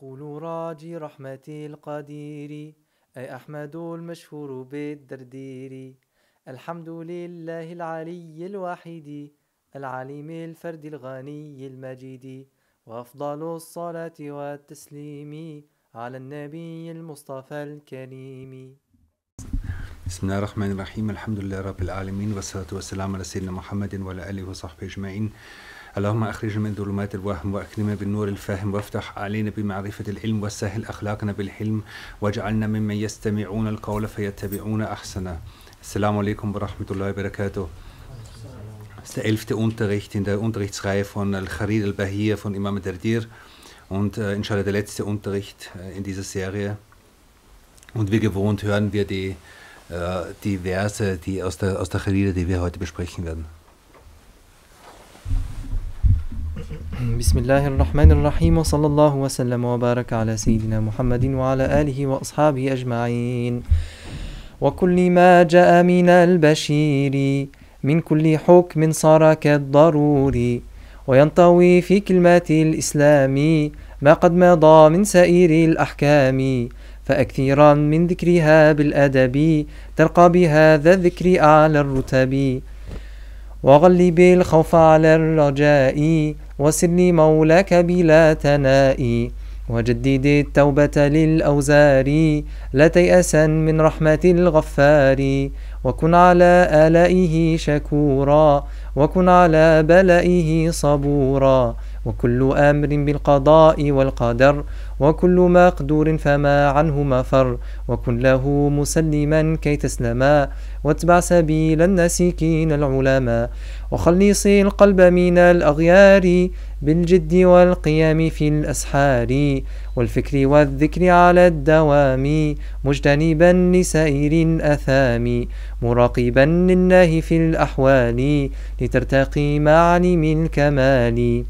أقول راجي رحمة القدير أي أحمد المشهور بالدردير. الحمد لله العلي الواحد العليم الفرد الغني المجيد. وأفضل الصلاة والتسليم على النبي المصطفى الكريم. بسم الله الرحمن الرحيم. الحمد لله رب العالمين والصلاة والسلام على سيدنا محمد وعلى آله وصحبه أجمعين. اللهم أخرجنا من ظلمات الوهم وأكرمنا بالنور الفهم وافتح علينا بمعرفة العلم وسهل أخلاقنا بالحلم واجعلنا ممن يستمعون القول فيتبعون أحسنه السلام عليكم ورحمة الله وبركاته Das ist der elfte Unterricht in der Unterrichtsreihe von Al-Kharid al-Bahir von Imam Dardir und äh, inshallah der letzte Unterricht äh, in dieser Serie. Und wie gewohnt hören wir die, äh, die Verse die aus der, aus der Kharida, die wir heute besprechen werden. بسم الله الرحمن الرحيم وصلى الله وسلم وبارك على سيدنا محمد وعلى آله وأصحابه أجمعين. وكل ما جاء من البشير من كل حكم صار كالضروري وينطوي في كلمة الإسلام ما قد مضى من سائر الأحكام. فأكثرا من ذكرها بالأدب ترقى بهذا الذكر أعلى الرتب. وغلب الخوف على الرجاء وسر مولاك بلا تناء وجدد التوبة للأوزار لا تيأسا من رحمة الغفار. وكن على آلائه شكورا وكن على بلائه صبورا. وكل أمر بالقضاء والقدر وكل مقدور فما عنه مفر وكن له مسلما كي تسلما واتبع سبيل الناسكين العلماء وخلص القلب من الأغيار بالجد والقيام في الأسحار والفكر والذكر على الدوام مجتنبا لسائر الأثام مراقبا لله في الأحوال لترتقي معالم الكمال.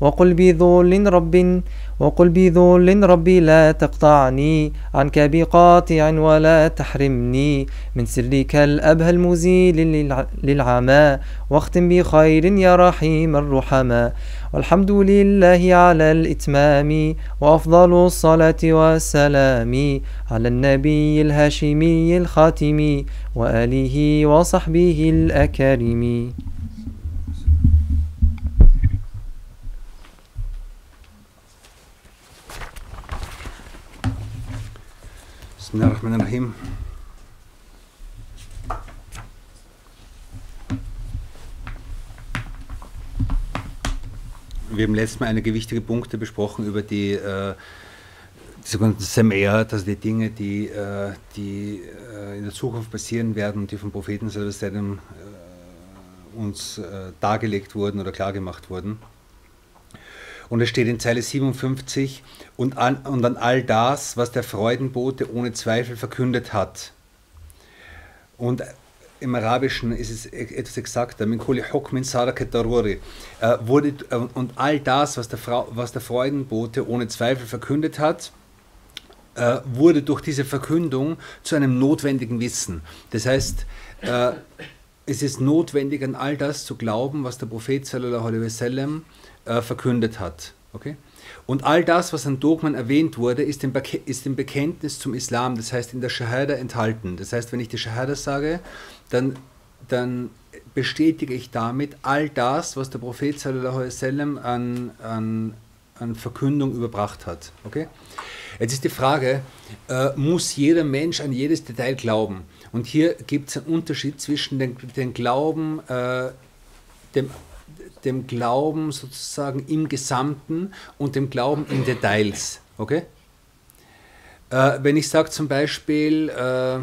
وقل بذل رب وقل بذل ربي لا تقطعني عنك بقاطع ولا تحرمني من سرك الأبهى المزيل للعمى واختم بخير يا رحيم الرحماء والحمد لله على الإتمام وأفضل الصلاة والسلام على النبي الهاشمي الخاتم وآله وصحبه الأكارم. Bismillahirrahmanirrahim. Wir haben letztes Mal einige wichtige Punkte besprochen über die, äh, die sogenannten Sam'er, also die Dinge, die, äh, die äh, in der Zukunft passieren werden die vom Propheten seitdem äh, uns äh, dargelegt wurden oder klargemacht wurden. Und es steht in Zeile 57, und an, und an all das, was der Freudenbote ohne Zweifel verkündet hat. Und im Arabischen ist es etwas exakter, min kulli sarakat daruri, wurde, und all das, was der, Frau, was der Freudenbote ohne Zweifel verkündet hat, äh, wurde durch diese Verkündung zu einem notwendigen Wissen. Das heißt, äh, es ist notwendig, an all das zu glauben, was der Prophet sallallahu alaihi wasallam äh, verkündet hat. Okay? Und all das, was an Dogmen erwähnt wurde, ist im, ist im Bekenntnis zum Islam, das heißt in der Shahada enthalten. Das heißt, wenn ich die Shahada sage, dann, dann bestätige ich damit all das, was der Prophet sallallahu alaihi an, an, an Verkündung überbracht hat. Okay? Jetzt ist die Frage, äh, muss jeder Mensch an jedes Detail glauben? Und hier gibt es einen Unterschied zwischen dem, dem Glauben, äh, dem dem Glauben sozusagen im Gesamten und dem Glauben in Details. Okay? Äh, wenn ich sage zum Beispiel, äh,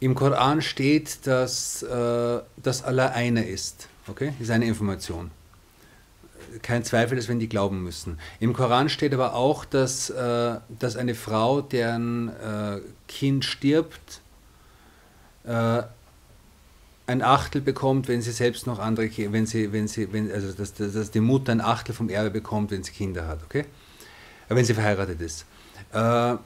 im Koran steht, dass, äh, dass Allah einer ist. Okay? Ist eine Information. Kein Zweifel, dass wir die glauben müssen. Im Koran steht aber auch, dass, äh, dass eine Frau, deren äh, Kind stirbt, äh, ein Achtel bekommt, wenn sie selbst noch andere wenn sie, wenn sie, wenn, also dass, dass die Mutter ein Achtel vom Erbe bekommt, wenn sie Kinder hat, okay? Wenn sie verheiratet ist. Äh,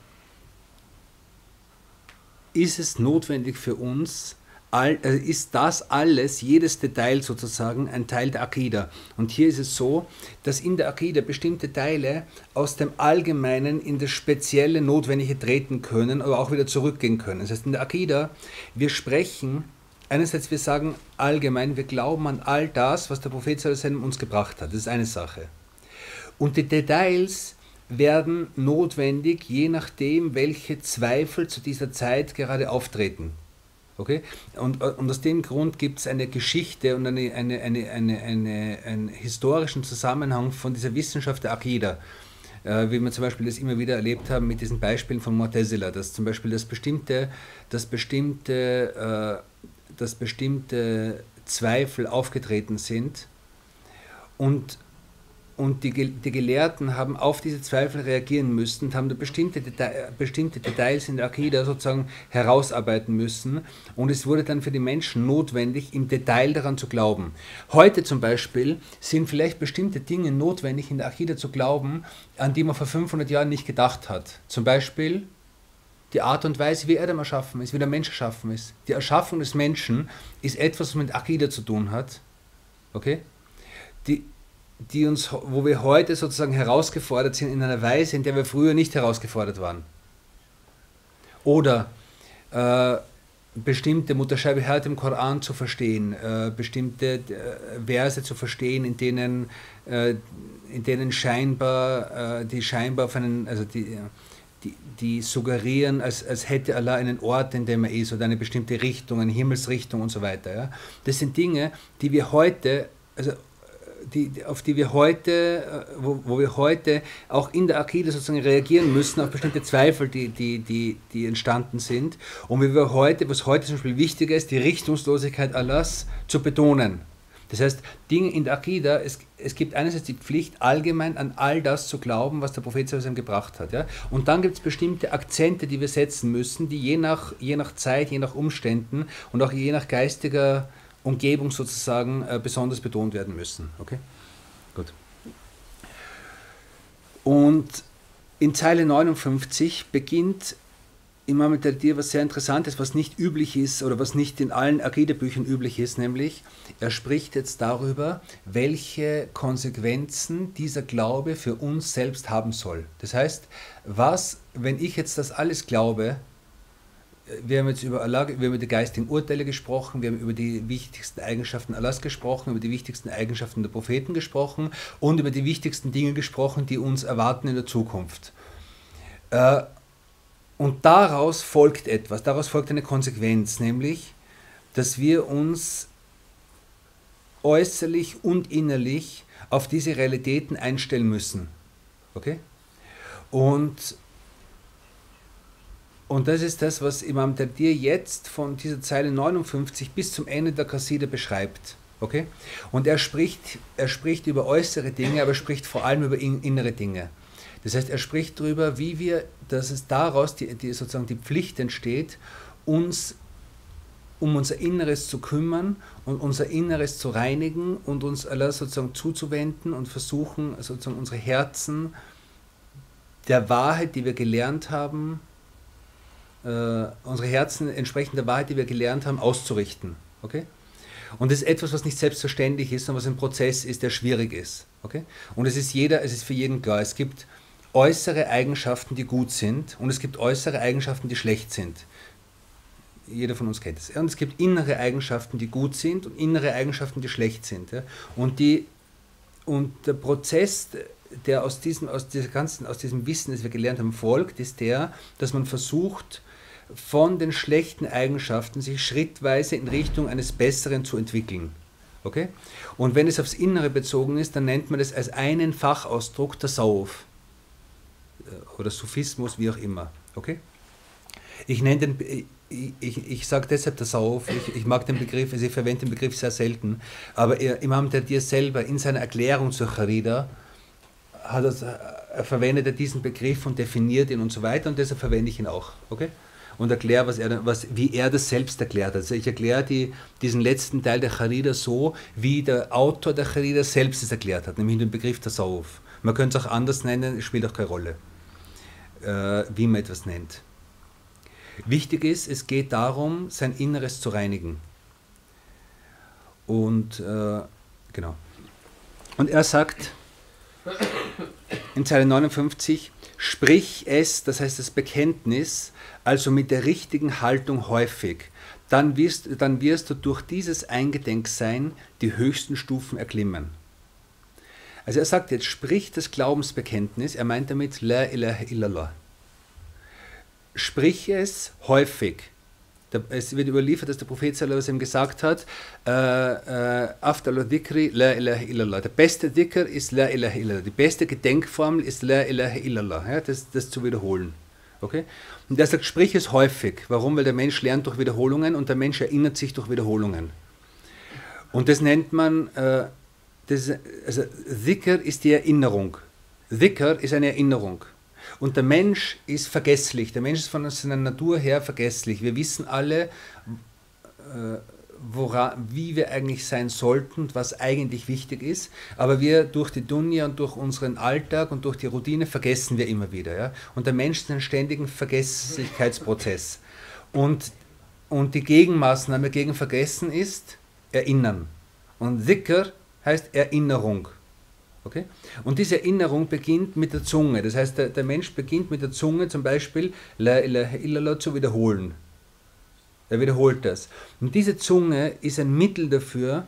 ist es notwendig für uns, all, äh, ist das alles, jedes Detail sozusagen, ein Teil der Akida. Und hier ist es so, dass in der Akida bestimmte Teile aus dem Allgemeinen in das Spezielle Notwendige treten können, aber auch wieder zurückgehen können. Das heißt, in der Akida, wir sprechen, einerseits wir sagen allgemein, wir glauben an all das, was der Prophet uns gebracht hat. Das ist eine Sache. Und die Details werden notwendig, je nachdem, welche Zweifel zu dieser Zeit gerade auftreten. Okay? Und, und aus dem Grund gibt es eine Geschichte und eine, eine, eine, eine, eine, einen historischen Zusammenhang von dieser Wissenschaft der Akida. Äh, wie wir zum Beispiel das immer wieder erlebt haben mit diesen Beispielen von Mortezela, dass zum Beispiel das bestimmte, das bestimmte, äh, dass bestimmte Zweifel aufgetreten sind und und die, die Gelehrten haben auf diese Zweifel reagieren müssen und haben bestimmte, Detail, bestimmte Details in der Akida sozusagen herausarbeiten müssen. Und es wurde dann für die Menschen notwendig, im Detail daran zu glauben. Heute zum Beispiel sind vielleicht bestimmte Dinge notwendig, in der Akida zu glauben, an die man vor 500 Jahren nicht gedacht hat. Zum Beispiel die Art und Weise, wie Adam erschaffen ist, wie der Mensch erschaffen ist. Die Erschaffung des Menschen ist etwas, was mit Akida zu tun hat. Okay? Die, die uns, wo wir heute sozusagen herausgefordert sind in einer Weise, in der wir früher nicht herausgefordert waren. Oder äh, bestimmte Mutashabihat im Koran zu verstehen, äh, bestimmte äh, Verse zu verstehen, in denen, äh, in denen scheinbar, äh, die scheinbar auf einen, also die, die, die suggerieren, als, als hätte Allah einen Ort, in dem er ist, oder eine bestimmte Richtung, eine Himmelsrichtung und so weiter. Ja? Das sind Dinge, die wir heute, also die, auf die wir heute, äh, wo, wo, wir heute auch in der Akide sozusagen reagieren müssen, auf bestimmte Zweifel, die, die, die, die entstanden sind. Und wie wir heute, was heute zum Beispiel wichtiger ist, die Richtungslosigkeit Allahs zu betonen. Das heißt, Dinge in der Akida, es, es gibt einerseits die Pflicht, allgemein an all das zu glauben, was der Prophet gebracht hat. Ja? Und dann gibt es bestimmte Akzente, die wir setzen müssen, die je nach, je nach Zeit, je nach Umständen und auch je nach geistiger Umgebung sozusagen äh, besonders betont werden müssen. Okay? Gut. Und in Zeile 59 beginnt Imam al-Tadir was sehr Interessantes, was nicht üblich ist oder was nicht in allen Akide-Büchern üblich ist, nämlich er spricht jetzt darüber, welche Konsequenzen dieser Glaube für uns selbst haben soll. Das heißt, was, wenn ich jetzt das alles glaube, wir haben jetzt über Allah, wir haben über die geistigen Urteile gesprochen, wir haben über die wichtigsten Eigenschaften Allahs gesprochen, über die wichtigsten Eigenschaften der Propheten gesprochen und über die wichtigsten Dinge gesprochen, die uns erwarten in der Zukunft. Äh, und daraus folgt etwas, daraus folgt eine Konsequenz, nämlich, dass wir uns äußerlich und innerlich auf diese Realitäten einstellen müssen. Okay? Und und das ist das, was Imam Tadir jetzt von dieser Zeile 59 bis zum Ende der Kasside beschreibt. Okay? Und er spricht, er spricht über äußere Dinge, aber er spricht vor allem über innere Dinge. Das heißt, er spricht darüber, wie wir, dass es daraus die, die, sozusagen die Pflicht entsteht, uns um unser Inneres zu kümmern und unser Inneres zu reinigen und uns Allah sozusagen zuzuwenden und versuchen, sozusagen unsere Herzen der Wahrheit, die wir gelernt haben, äh, unsere Herzen entsprechend der Wahrheit, die wir gelernt haben, auszurichten. Okay? Und das ist etwas, was nicht selbstverständlich ist, sondern was ein Prozess ist, der schwierig ist. Okay? Und es ist, jeder, es ist für jeden klar, es gibt äußere Eigenschaften, die gut sind und es gibt äußere Eigenschaften, die schlecht sind. Jeder von uns kennt es. Und es gibt innere Eigenschaften, die gut sind und innere Eigenschaften, die schlecht sind. Und, die, und der Prozess, der aus diesem, aus, dieser ganzen, aus diesem Wissen, das wir gelernt haben, folgt, ist der, dass man versucht, von den schlechten Eigenschaften sich schrittweise in Richtung eines Besseren zu entwickeln. Okay? Und wenn es aufs Innere bezogen ist, dann nennt man das als einen Fachausdruck der Sauf oder Sufismus, wie auch immer. Okay? Ich nenne den, ich, ich, ich sage deshalb der Sauf, ich, ich, mag den Begriff, also ich verwende den Begriff sehr selten, aber er, Imam Tadir selber in seiner Erklärung zur Charida hat er, er verwendet er diesen Begriff und definiert ihn und so weiter und deshalb verwende ich ihn auch. Okay? und erkläre, was er, was, wie er das selbst erklärt. Also ich erkläre die, diesen letzten Teil der Charida so, wie der Autor der Charida selbst es erklärt hat, nämlich den Begriff der Sauf. Man könnte es auch anders nennen, spielt auch keine Rolle, äh, wie man etwas nennt. Wichtig ist, es geht darum, sein Inneres zu reinigen. Und äh, genau. Und er sagt in Zeile 59, sprich es, das heißt das Bekenntnis, also mit der richtigen Haltung häufig, dann wirst, dann wirst du durch dieses Eingedenksein die höchsten Stufen erklimmen. Also er sagt jetzt, sprich das Glaubensbekenntnis, er meint damit La ilaha illallah. Sprich es häufig. Es wird überliefert, dass der Prophet sallallahu gesagt hat, äh, äh, Afdalu dhikri la ilaha illallah. Der beste Dhikr ist la ilaha illallah. Die beste Gedenkformel ist la ilaha illallah. Ja, das, das zu wiederholen. Okay? Und er sagt, sprich es häufig. Warum? Weil der Mensch lernt durch Wiederholungen und der Mensch erinnert sich durch Wiederholungen. Und das nennt man, äh, das, also Dhikr ist die Erinnerung. Dhikr ist eine Erinnerung. Und der Mensch ist vergesslich. Der Mensch ist von seiner Natur her vergesslich. Wir wissen alle, äh, wora, wie wir eigentlich sein sollten was eigentlich wichtig ist. Aber wir durch die Dunja und durch unseren Alltag und durch die Routine vergessen wir immer wieder. Ja? Und der Mensch ist in einem ständigen Vergesslichkeitsprozess. Und, und die Gegenmaßnahme gegen Vergessen ist Erinnern. Und Dhikr heißt Erinnerung. Okay? Und diese Erinnerung beginnt mit der Zunge. Das heißt, der, der Mensch beginnt mit der Zunge zum Beispiel La ilaha illallah zu wiederholen. Er wiederholt das. Und diese Zunge ist ein Mittel dafür,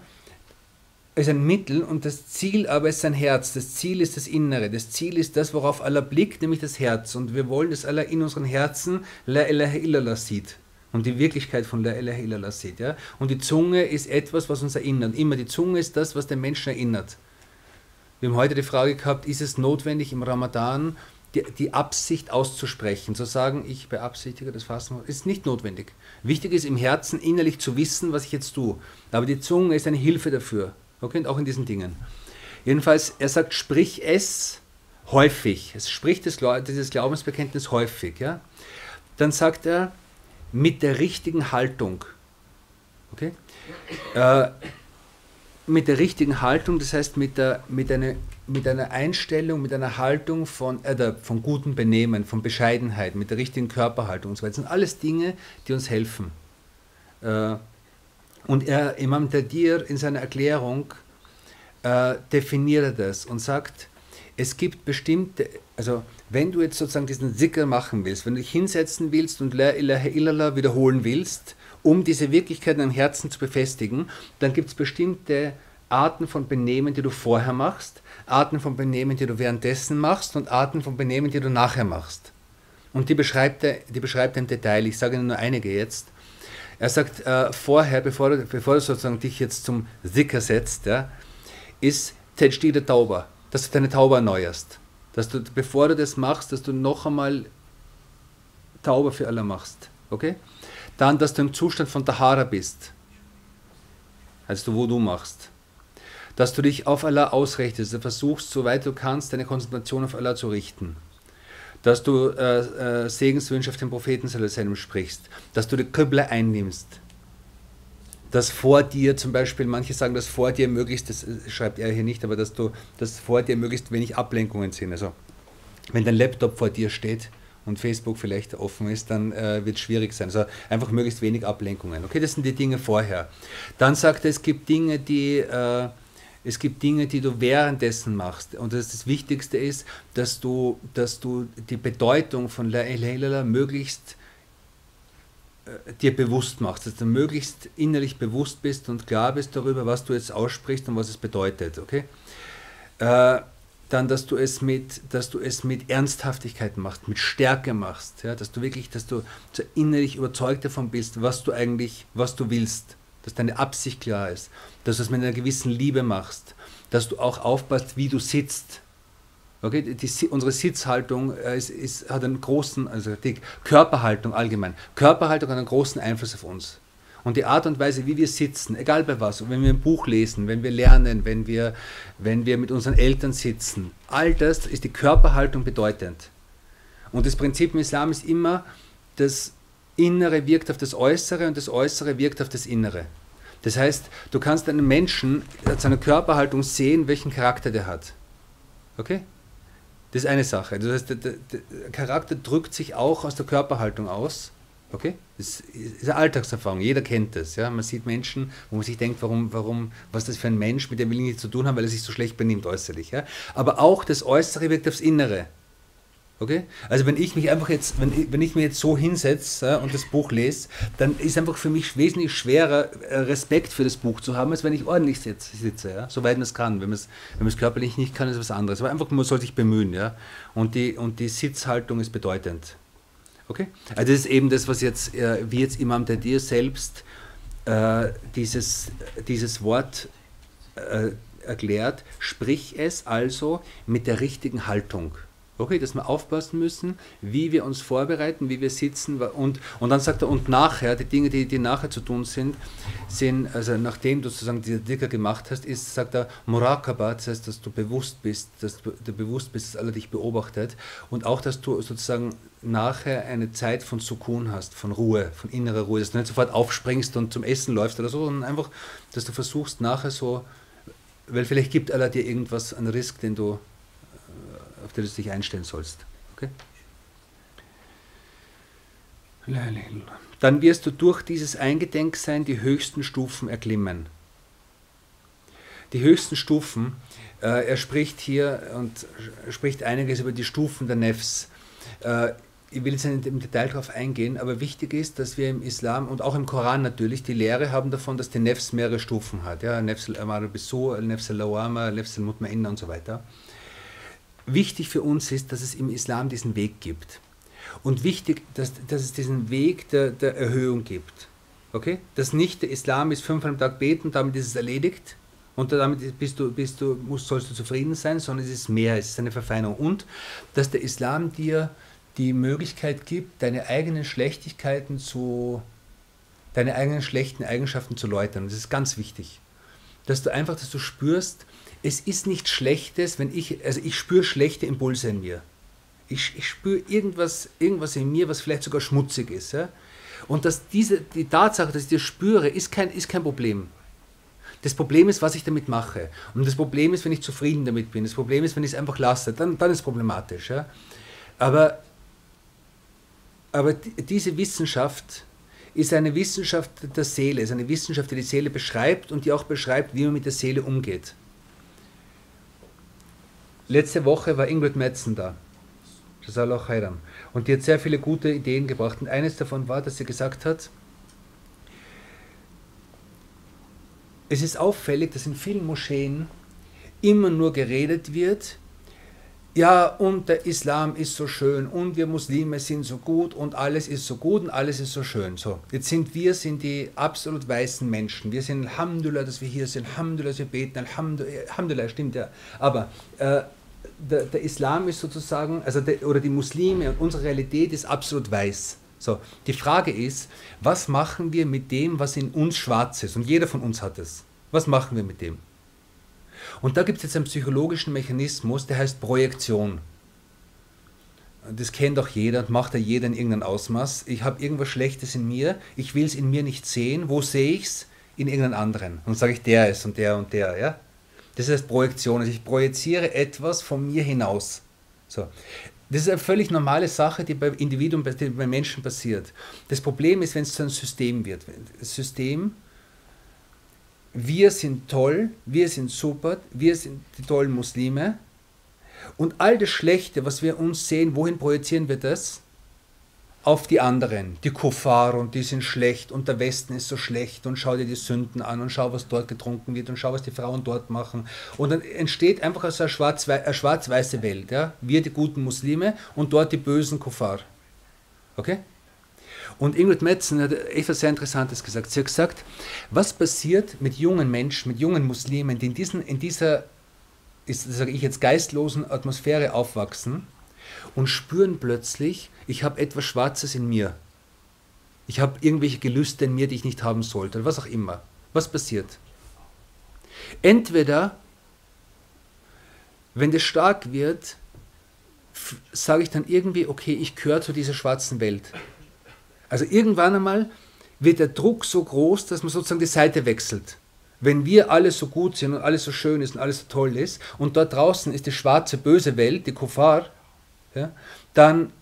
ist ein Mittel und das Ziel aber ist sein Herz. Das Ziel ist das Innere. Das Ziel ist das, worauf Allah blickt, nämlich das Herz. Und wir wollen, dass Allah in unseren Herzen La ilaha illallah sieht und die Wirklichkeit von La ilaha illallah sieht. Ja? Und die Zunge ist etwas, was uns erinnert. Immer die Zunge ist das, was den Menschen erinnert. Wir haben heute die Frage gehabt, ist es notwendig im Ramadan die, die Absicht auszusprechen, zu sagen, ich beabsichtige das Fasten, ist nicht notwendig. Wichtig ist im Herzen innerlich zu wissen, was ich jetzt tue. Aber die Zunge ist eine Hilfe dafür. Okay, auch in diesen Dingen. Jedenfalls, er sagt, sprich es häufig. Es spricht dieses Glaubensbekenntnis häufig. Ja? Dann sagt er, mit der richtigen Haltung. Okay? Äh, mit der richtigen Haltung, das heißt mit, der, mit, einer, mit einer Einstellung, mit einer Haltung von, äh, von gutem Benehmen, von Bescheidenheit, mit der richtigen Körperhaltung und so weiter. Das sind alles Dinge, die uns helfen. Äh, und er, Imam Tadir in seiner Erklärung äh, definiert das und sagt, es gibt bestimmte, also wenn du jetzt sozusagen diesen Zikr machen willst, wenn du dich hinsetzen willst und La ilaha wiederholen willst, um diese Wirklichkeit im Herzen zu befestigen, dann gibt es bestimmte Arten von Benehmen, die du vorher machst, Arten von Benehmen, die du währenddessen machst und Arten von Benehmen, die du nachher machst. Und die beschreibt er, die beschreibt er im Detail. Ich sage nur einige jetzt. Er sagt, äh, vorher, bevor du, bevor du sozusagen dich jetzt zum Sicker setzt, ja, ist Tejdide Tauber, dass du deine Taube erneuerst. Dass du, bevor du das machst, dass du noch einmal Tauber für alle machst. Okay? Dann, dass du im Zustand von Tahara bist. Also wo du machst. Dass du dich auf Allah ausrichtest, du versuchst, soweit du kannst, deine Konzentration auf Allah zu richten. Dass du äh, äh, Segenswünsche auf den Propheten sprichst. Dass du die Qibla einnimmst. Dass vor dir zum Beispiel, manche sagen, dass vor dir möglichst, das schreibt er hier nicht, aber dass du, dass vor dir möglichst wenig Ablenkungen sind. Also wenn dein Laptop vor dir steht, und Facebook vielleicht offen ist, dann äh, wird es schwierig sein. Also einfach möglichst wenig Ablenkungen. Okay, das sind die Dinge vorher. Dann sagt er, es gibt Dinge, die... Äh, es gibt Dinge, die du währenddessen machst. Und das, das Wichtigste ist, dass du, dass du die Bedeutung von La ilaha illallah möglichst äh, dir bewusst machst, dass du möglichst innerlich bewusst bist und klar bist darüber, was du jetzt aussprichst und was es bedeutet. Okay? Äh, dann, dass du es mit, dass du es mit Ernsthaftigkeit machst, mit Stärke machst, ja, dass du wirklich, dass du innerlich überzeugt davon bist, was du eigentlich, was du willst, dass deine Absicht klar ist, dass du es mit einer gewissen Liebe machst, dass du auch aufpasst, wie du sitzt. Okay, die, unsere Sitzhaltung äh, ist, ist, hat einen großen, also die Körperhaltung allgemein. Körperhaltung hat einen großen Einfluss auf uns. Und die Art und Weise, wie wir sitzen, egal bei was, wenn wir ein Buch lesen, wenn wir lernen, wenn wir, wenn wir mit unseren Eltern sitzen, all das ist die Körperhaltung bedeutend. Und das Prinzip im Islam ist immer, das Innere wirkt auf das Äußere und das Äußere wirkt auf das Innere. Das heißt, du kannst einen Menschen an seiner Körperhaltung sehen, welchen Charakter der hat. Okay? Das ist eine Sache. Das heißt, der, der, der Charakter drückt sich auch aus der Körperhaltung aus. Okay? Das ist eine Alltagserfahrung, jeder kennt das. Ja? Man sieht Menschen, wo man sich denkt, warum, warum, was ist das für ein Mensch, mit dem will ich nichts zu tun haben, weil er sich so schlecht benimmt äußerlich. Ja? Aber auch das Äußere wirkt aufs Innere. Okay? Also wenn ich mich einfach jetzt, wenn ich, wenn ich mir jetzt so hinsetze und das Buch lese, dann ist einfach für mich wesentlich schwerer, äh, Respekt für das Buch zu haben, als wenn ich ordentlich sitze, sitze ja? soweit man es kann. Wenn man es, wenn körperlich nicht kann, ist es was anderes. Aber einfach, man soll sich bemühen. Ja? Und, die, und die Sitzhaltung ist bedeutend. Okay? Also das ist eben das, was jetzt, äh, wie jetzt Imam Tadir selbst äh, dieses, dieses Wort äh, erklärt, sprich es also mit der richtigen Haltung. Okay, dass wir aufpassen müssen, wie wir uns vorbereiten, wie wir sitzen und, und dann sagt er, und nachher, die Dinge, die, die nachher zu tun sind, sind, also nachdem du sozusagen die Dicker gemacht hast, ist, sagt er, Murakaba, das heißt, dass du bewusst bist, dass du, bewusst bist, dass alle dich beobachtet und auch, dass du sozusagen nachher eine Zeit von Sukun hast, von Ruhe, von innerer Ruhe, dass du nicht sofort aufspringst und zum Essen läufst oder so, sondern einfach, dass du versuchst nachher so, weil vielleicht gibt Allah dir irgendwas an Risk, den du auf der du dich einstellen sollst. Okay? Dann wirst du durch dieses Eingedenksein die höchsten Stufen erklimmen. Die höchsten Stufen, äh, er spricht hier und spricht einiges über die Stufen der Nefs. Äh, ich will jetzt nicht im Detail darauf eingehen, aber wichtig ist, dass wir im Islam und auch im Koran natürlich die Lehre haben davon, dass die Nefs mehrere Stufen hat. Ja, Nefs al-Amar bisu, Nefs al-Lawama, Nefs al-Mutma'inna und so weiter. Wichtig für uns ist, dass es im Islam diesen Weg gibt. Und wichtig, dass, dass es diesen Weg der, der Erhöhung gibt. Okay? Dass nicht der Islam ist fünfmal am Tag beten, damit ist es erledigt und damit bist du, bist du, musst, sollst du zufrieden sein, sondern es ist mehr, es ist eine Verfeinerung. Und dass der Islam dir die Möglichkeit gibt, deine eigenen Schlechtigkeiten zu, deine eigenen schlechten Eigenschaften zu läutern. Das ist ganz wichtig. Dass du einfach, dass du spürst, es ist nichts Schlechtes, wenn ich, also ich spüre schlechte Impulse in mir. Ich, ich spüre irgendwas, irgendwas in mir, was vielleicht sogar schmutzig ist. Ja? Und dass diese, die Tatsache, dass ich das spüre, ist kein, ist kein Problem. Das Problem ist, was ich damit mache. Und das Problem ist, wenn ich zufrieden damit bin. Das Problem ist, wenn ich es einfach lasse. Dann, dann ist es problematisch. Ja? Aber, aber diese Wissenschaft ist eine Wissenschaft der Seele, ist eine Wissenschaft, die die Seele beschreibt und die auch beschreibt, wie man mit der Seele umgeht. Letzte Woche war Ingrid Metzen da. Und die hat sehr viele gute Ideen gebracht. Und eines davon war, dass sie gesagt hat, es ist auffällig, dass in vielen Moscheen immer nur geredet wird, ja, und der Islam ist so schön und wir Muslime sind so gut und alles ist so gut und alles ist so schön. So, jetzt sind wir sind die absolut weißen Menschen. Wir sind Alhamdulillah, dass wir hier sind, Alhamdulillah, dass wir beten, Alhamdulillah, stimmt ja. Aber äh, der, der, Islam ist sozusagen, also der, oder die Muslime und unsere Realität ist absolut weiß. So, die Frage ist, was machen wir mit dem, was in uns schwarz ist? Und jeder von uns hat es. Was machen wir mit dem? Und da gibt es jetzt einen psychologischen Mechanismus, der heißt Projektion. Das kennt auch jeder und macht ja jeder in irgendeinem Ausmaß. Ich habe irgendwas Schlechtes in mir, ich will es in mir nicht sehen. Wo sehe ich es? In irgendeinem anderen. Und sage ich, der ist und der und der. Ja? Das heißt Projektion. Also ich projiziere etwas von mir hinaus. So. Das ist eine völlig normale Sache, die bei Individuen, die bei Menschen passiert. Das Problem ist, wenn es zu einem System wird. System, wir sind toll, wir sind super, wir sind die tollen Muslime. Und all das Schlechte, was wir uns sehen, wohin projizieren wir das? auf die anderen, die Kuffar und die sind schlecht und der Westen ist so schlecht und schau dir die Sünden an und schau, was dort getrunken wird und schau, was die Frauen dort machen. Und dann entsteht einfach so eine schwarz-weiße schwarz Welt. Ja? Wir die guten Muslime und dort die bösen Kuffar. Okay? Und Ingrid Metzen hat etwas sehr Interessantes gesagt. Sie hat gesagt, was passiert mit jungen Menschen, mit jungen Muslimen, die in, diesen, in dieser, sage ich jetzt, geistlosen Atmosphäre aufwachsen und spüren plötzlich, ich habe etwas Schwarzes in mir. Ich habe irgendwelche Gelüste in mir, die ich nicht haben sollte, was auch immer. Was passiert? Entweder, wenn das stark wird, sage ich dann irgendwie, okay, ich gehöre zu dieser schwarzen Welt. Also irgendwann einmal wird der Druck so groß, dass man sozusagen die Seite wechselt. Wenn wir alle so gut sind und alles so schön ist und alles so toll ist und dort draußen ist die schwarze, böse Welt, die Kuffar, ja, dann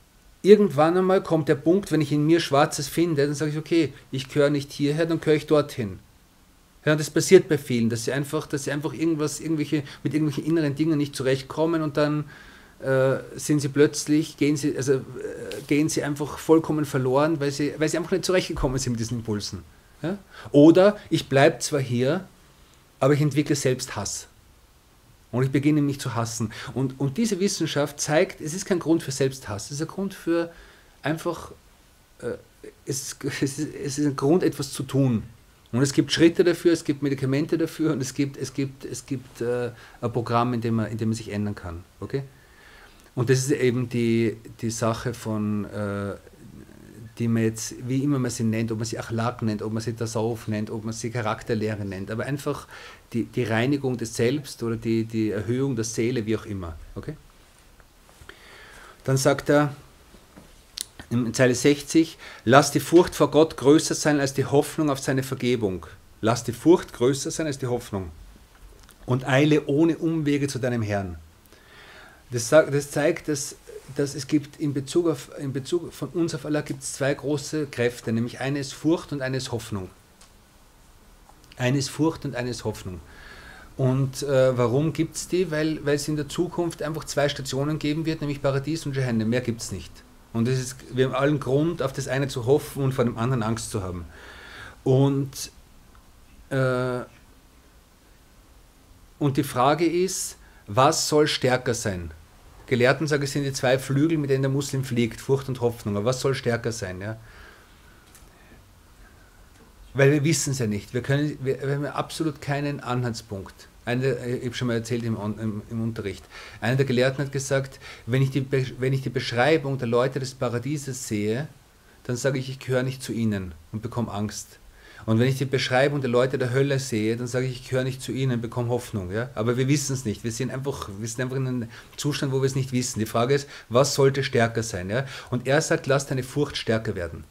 irgendwann einmal kommt der Punkt, wenn ich in mir Schwarzes finde, dann sage ich, okay, ich gehöre nicht hierher, dann gehöre ich dorthin. Ja, das passiert bei vielen, dass sie einfach, dass sie einfach irgendwas, irgendwelche, mit irgendwelchen inneren Dingen nicht zurechtkommen und dann sind sie plötzlich, gehen sie, also, äh, gehen sie einfach vollkommen verloren, weil sie, weil sie einfach nicht zurechtgekommen sind mit diesen Impulsen. Ja? Oder ich bleibe zwar hier, aber ich entwickle selbst Hass. Und ich beginne mich zu hassen. Und, und diese Wissenschaft zeigt, es ist kein Grund für Selbsthass, es ist ein Grund für einfach, äh, es, es, ist, es ist ein Grund, etwas zu tun. Und es gibt Schritte dafür, es gibt Medikamente dafür und es gibt, es gibt, es gibt äh, ein Programm, in dem, man, in dem man sich ändern kann. Okay? Und das ist eben die, die Sache von, äh, die man jetzt, wie immer man sie nennt, ob man sie Achlak nennt, ob man sie Tasawuf nennt, ob man sie Charakterlehre nennt, aber einfach die, die Reinigung des Selbst oder die, die Erhöhung der Seele, wie auch immer. Okay? Dann sagt er in Zeile 60, lass die Furcht vor Gott größer sein als die Hoffnung auf seine Vergebung. Lass die Furcht größer sein als die Hoffnung. Und eile ohne Umwege zu deinem Herrn. Das, das zeigt, dass, dass es gibt in Bezug, auf, in Bezug von uns auf Allah gibt es zwei große Kräfte, nämlich eine ist Furcht und eine ist Hoffnung. Eine ist Furcht und eine ist Hoffnung. Und äh, warum gibt es die? Weil, weil es in der Zukunft einfach zwei Stationen geben wird, nämlich Paradies und Jahannam. Mehr gibt es nicht. Und das ist, wir haben allen Grund, auf das eine zu hoffen und vor dem anderen Angst zu haben. Und, äh, und die Frage ist, was soll stärker sein? Gelehrten sagen, es sind die zwei Flügel, mit denen der Muslim fliegt, Furcht und Hoffnung. Aber was soll stärker sein? Ja? Weil wir wissen es ja nicht. Wir, können, wir, wir haben absolut keinen Anhaltspunkt. Eine, ich habe schon mal erzählt im, im, im, Unterricht. Einer der Gelehrten hat gesagt, wenn ich, die, wenn ich die Beschreibung der Leute des Paradieses sehe, dann sage ich, ich gehöre nicht zu ihnen und bekomme Angst. Und wenn ich die Beschreibung der Leute der Hölle sehe, dann sage ich, ich gehöre nicht zu ihnen, bekomme Hoffnung. Ja? Aber wir wissen es nicht. Wir sind, einfach, wir sind einfach in einem Zustand, wo wir es nicht wissen. Die Frage ist, was sollte stärker sein? Ja? Und er sagt, lass deine Furcht stärker werden.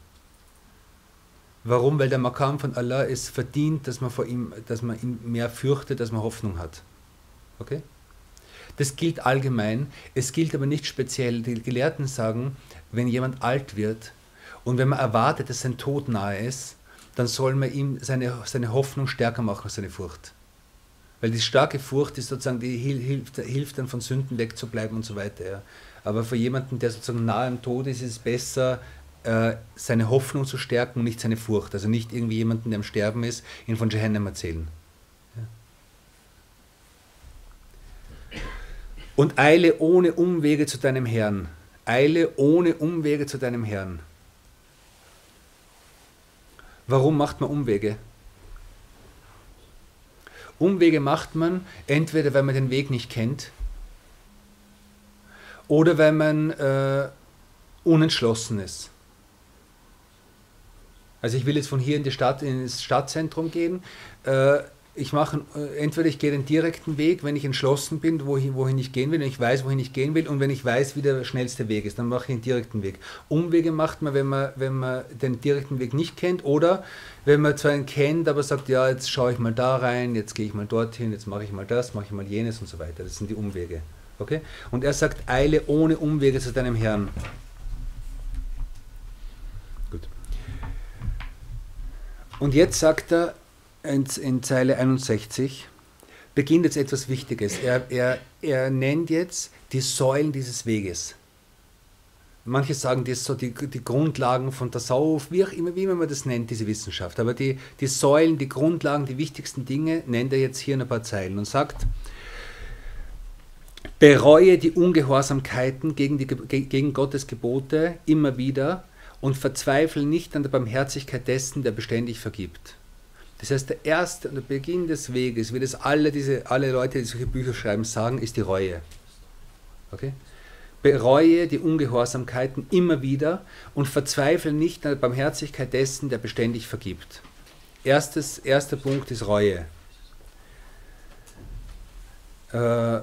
Warum? Weil der Makam von Allah es verdient, dass man, vor ihm, dass man ihn mehr fürchtet, dass man Hoffnung hat. Okay? Das gilt allgemein, es gilt aber nicht speziell. Die Gelehrten sagen, wenn jemand alt wird und wenn man erwartet, dass sein Tod nahe ist, dann soll man ihm seine, seine Hoffnung stärker machen als seine Furcht. Weil die starke Furcht ist sozusagen, die hilft, hilft dann von Sünden wegzubleiben und so weiter. Ja. Aber für jemanden, der sozusagen nahe am Tod ist, ist es besser, äh, seine Hoffnung zu stärken und nicht seine Furcht. Also nicht irgendwie jemanden, der am Sterben ist, ihn von Jehannam erzählen. Ja. Und eile ohne Umwege zu deinem Herrn. Eile ohne Umwege zu deinem Herrn. Warum macht man Umwege? Umwege macht man entweder, weil man den Weg nicht kennt oder weil man äh, unentschlossen ist. Also ich will jetzt von hier in die Stadt, ins Stadtzentrum gehen. Äh, ich mache äh, entweder ich gehe den direkten Weg, wenn ich entschlossen bin, wohin, wohin ich gehen will, wenn ich weiß, wohin ich gehen will und wenn ich weiß, wie der schnellste Weg ist, dann mache ich den direkten Weg. Umwege macht man, wenn man, wenn man den direkten Weg nicht kennt oder wenn man zwar einen kennt, aber sagt, ja, jetzt schaue ich mal da rein, jetzt gehe ich mal dorthin, jetzt mache ich mal das, mache ich mal jenes und so weiter. Das sind die Umwege. Okay? Und er sagt, eile ohne Umwege zu deinem Herrn. Und jetzt sagt er in, in Zeile 61, beginnt jetzt etwas Wichtiges. Er, er, er nennt jetzt die Säulen dieses Weges. Manche sagen, das so die, die Grundlagen von Sauf, wie auch immer, wie immer man das nennt, diese Wissenschaft. Aber die, die Säulen, die Grundlagen, die wichtigsten Dinge nennt er jetzt hier in ein paar Zeilen und sagt, bereue die Ungehorsamkeiten gegen, die, gegen Gottes Gebote immer wieder und verzweifle nicht an der Barmherzigkeit dessen, der beständig vergibt. Das heißt, der erste und der Beginn des Weges, wie das alle, diese, alle Leute, die solche Bücher schreiben, sagen, ist die Reue. Okay? Bereue die Ungehorsamkeiten immer wieder und verzweifle nicht an der Barmherzigkeit dessen, der beständig vergibt. Erstes, erster Punkt ist Reue. Äh,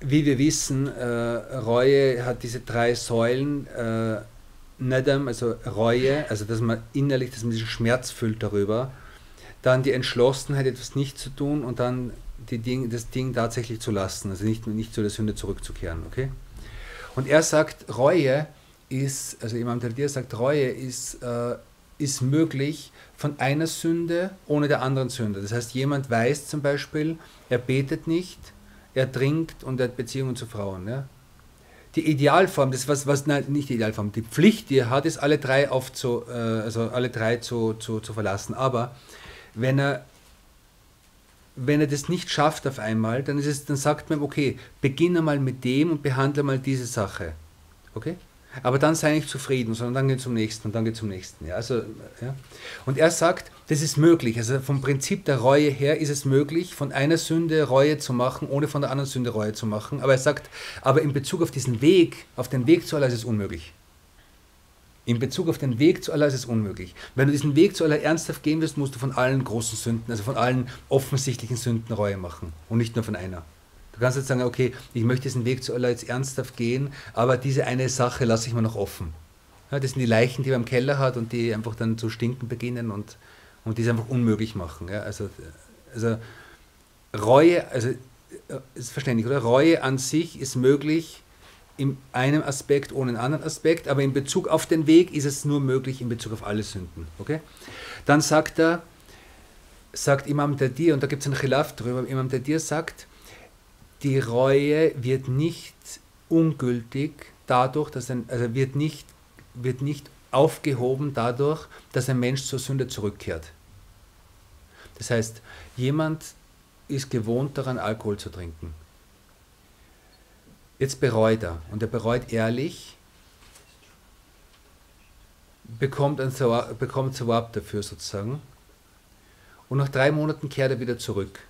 wie wir wissen, äh, Reue hat diese drei Säulen. Äh, Nedam, also Reue, also dass man innerlich, dass man diesen Schmerz fühlt darüber. Dann die Entschlossenheit, etwas nicht zu tun und dann Ding, das Ding tatsächlich zu lassen, also nicht, nicht zu der Sünde zurückzukehren. Okay? Und er sagt, Reue ist, also Imam Taldir sagt, Reue ist, äh, ist möglich von einer Sünde ohne der anderen Sünde. Das heißt, jemand weiß zum Beispiel, er betet nicht, er trinkt und er hat Beziehungen zu Frauen. Ja? Die Idealform, das was, was nein, nicht die Idealform, die Pflicht, die er hat, ist alle drei aufzu, äh, also alle drei zu, zu, zu verlassen. Aber wenn er wenn er das nicht schafft auf einmal, dann, ist es, dann sagt man, okay, beginne mal mit dem und behandle mal diese Sache. Okay? Aber dann sei nicht zufrieden, sondern dann geht zum nächsten und dann geht zum nächsten. Ja, also, ja. Und er sagt, das ist möglich. Also vom Prinzip der Reue her ist es möglich, von einer Sünde Reue zu machen, ohne von der anderen Sünde Reue zu machen. Aber er sagt, aber in Bezug auf diesen Weg, auf den Weg zu Allah ist es unmöglich. In Bezug auf den Weg zu Allah ist es unmöglich. Wenn du diesen Weg zu Allah ernsthaft gehen wirst, musst du von allen großen Sünden, also von allen offensichtlichen Sünden Reue machen und nicht nur von einer. Du kannst jetzt sagen, okay, ich möchte diesen Weg zu Allah jetzt ernsthaft gehen, aber diese eine Sache lasse ich mir noch offen. Ja, das sind die Leichen, die man im Keller hat und die einfach dann zu stinken beginnen und, und die es einfach unmöglich machen. Ja, also, also Reue, also ist verständlich, oder? Reue an sich ist möglich, in einem Aspekt ohne einen anderen Aspekt, aber in Bezug auf den Weg ist es nur möglich in Bezug auf alle Sünden. Okay? Dann sagt er, sagt Imam Dadir, und da gibt es einen Khilaf drüber, Imam Dadir sagt, die Reue wird nicht ungültig dadurch, dass ein, also wird nicht, wird nicht aufgehoben dadurch, dass ein Mensch zur Sünde zurückkehrt. Das heißt, jemand ist gewohnt daran, Alkohol zu trinken. Jetzt bereut er und er bereut ehrlich, bekommt ein Sawab, bekommt dafür sozusagen und nach drei Monaten kehrt er wieder zurück.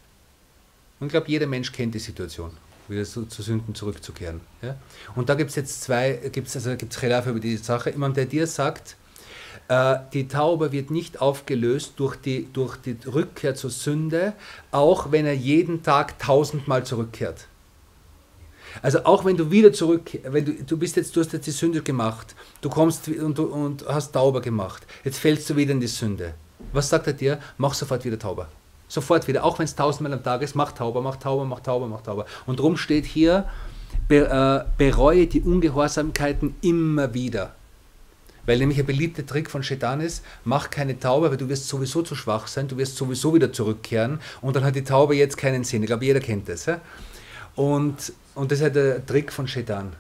Und ich glaube, jeder Mensch kennt die Situation, wieder zu, zu Sünden zurückzukehren. Ja? Und da gibt es jetzt zwei, gibt es also gibt's Khilaf über diese Sache. Imam der dir sagt, äh, die Taube wird nicht aufgelöst durch die, durch die Rückkehr zur Sünde, auch wenn er jeden Tag tausendmal zurückkehrt. Also auch wenn du wieder zurück, wenn du, du bist jetzt, du hast jetzt die Sünde gemacht, du kommst und, und hast Tauber gemacht, jetzt fällst du wieder in die Sünde. Was sagt er dir? Mach sofort wieder Tauber. Sofort wieder, auch wenn es tausendmal am Tag ist, mach Tauber, mach Tauber, mach Tauber, mach Tauber. Und darum steht hier, be, äh, bereue die Ungehorsamkeiten immer wieder. Weil nämlich ein beliebter Trick von Shetan ist, mach keine Taube, weil du wirst sowieso zu schwach sein, du wirst sowieso wieder zurückkehren und dann hat die Taube jetzt keinen Sinn. Ich glaube, jeder kennt das. Ja? Und und das ist halt der Trick von Shetan.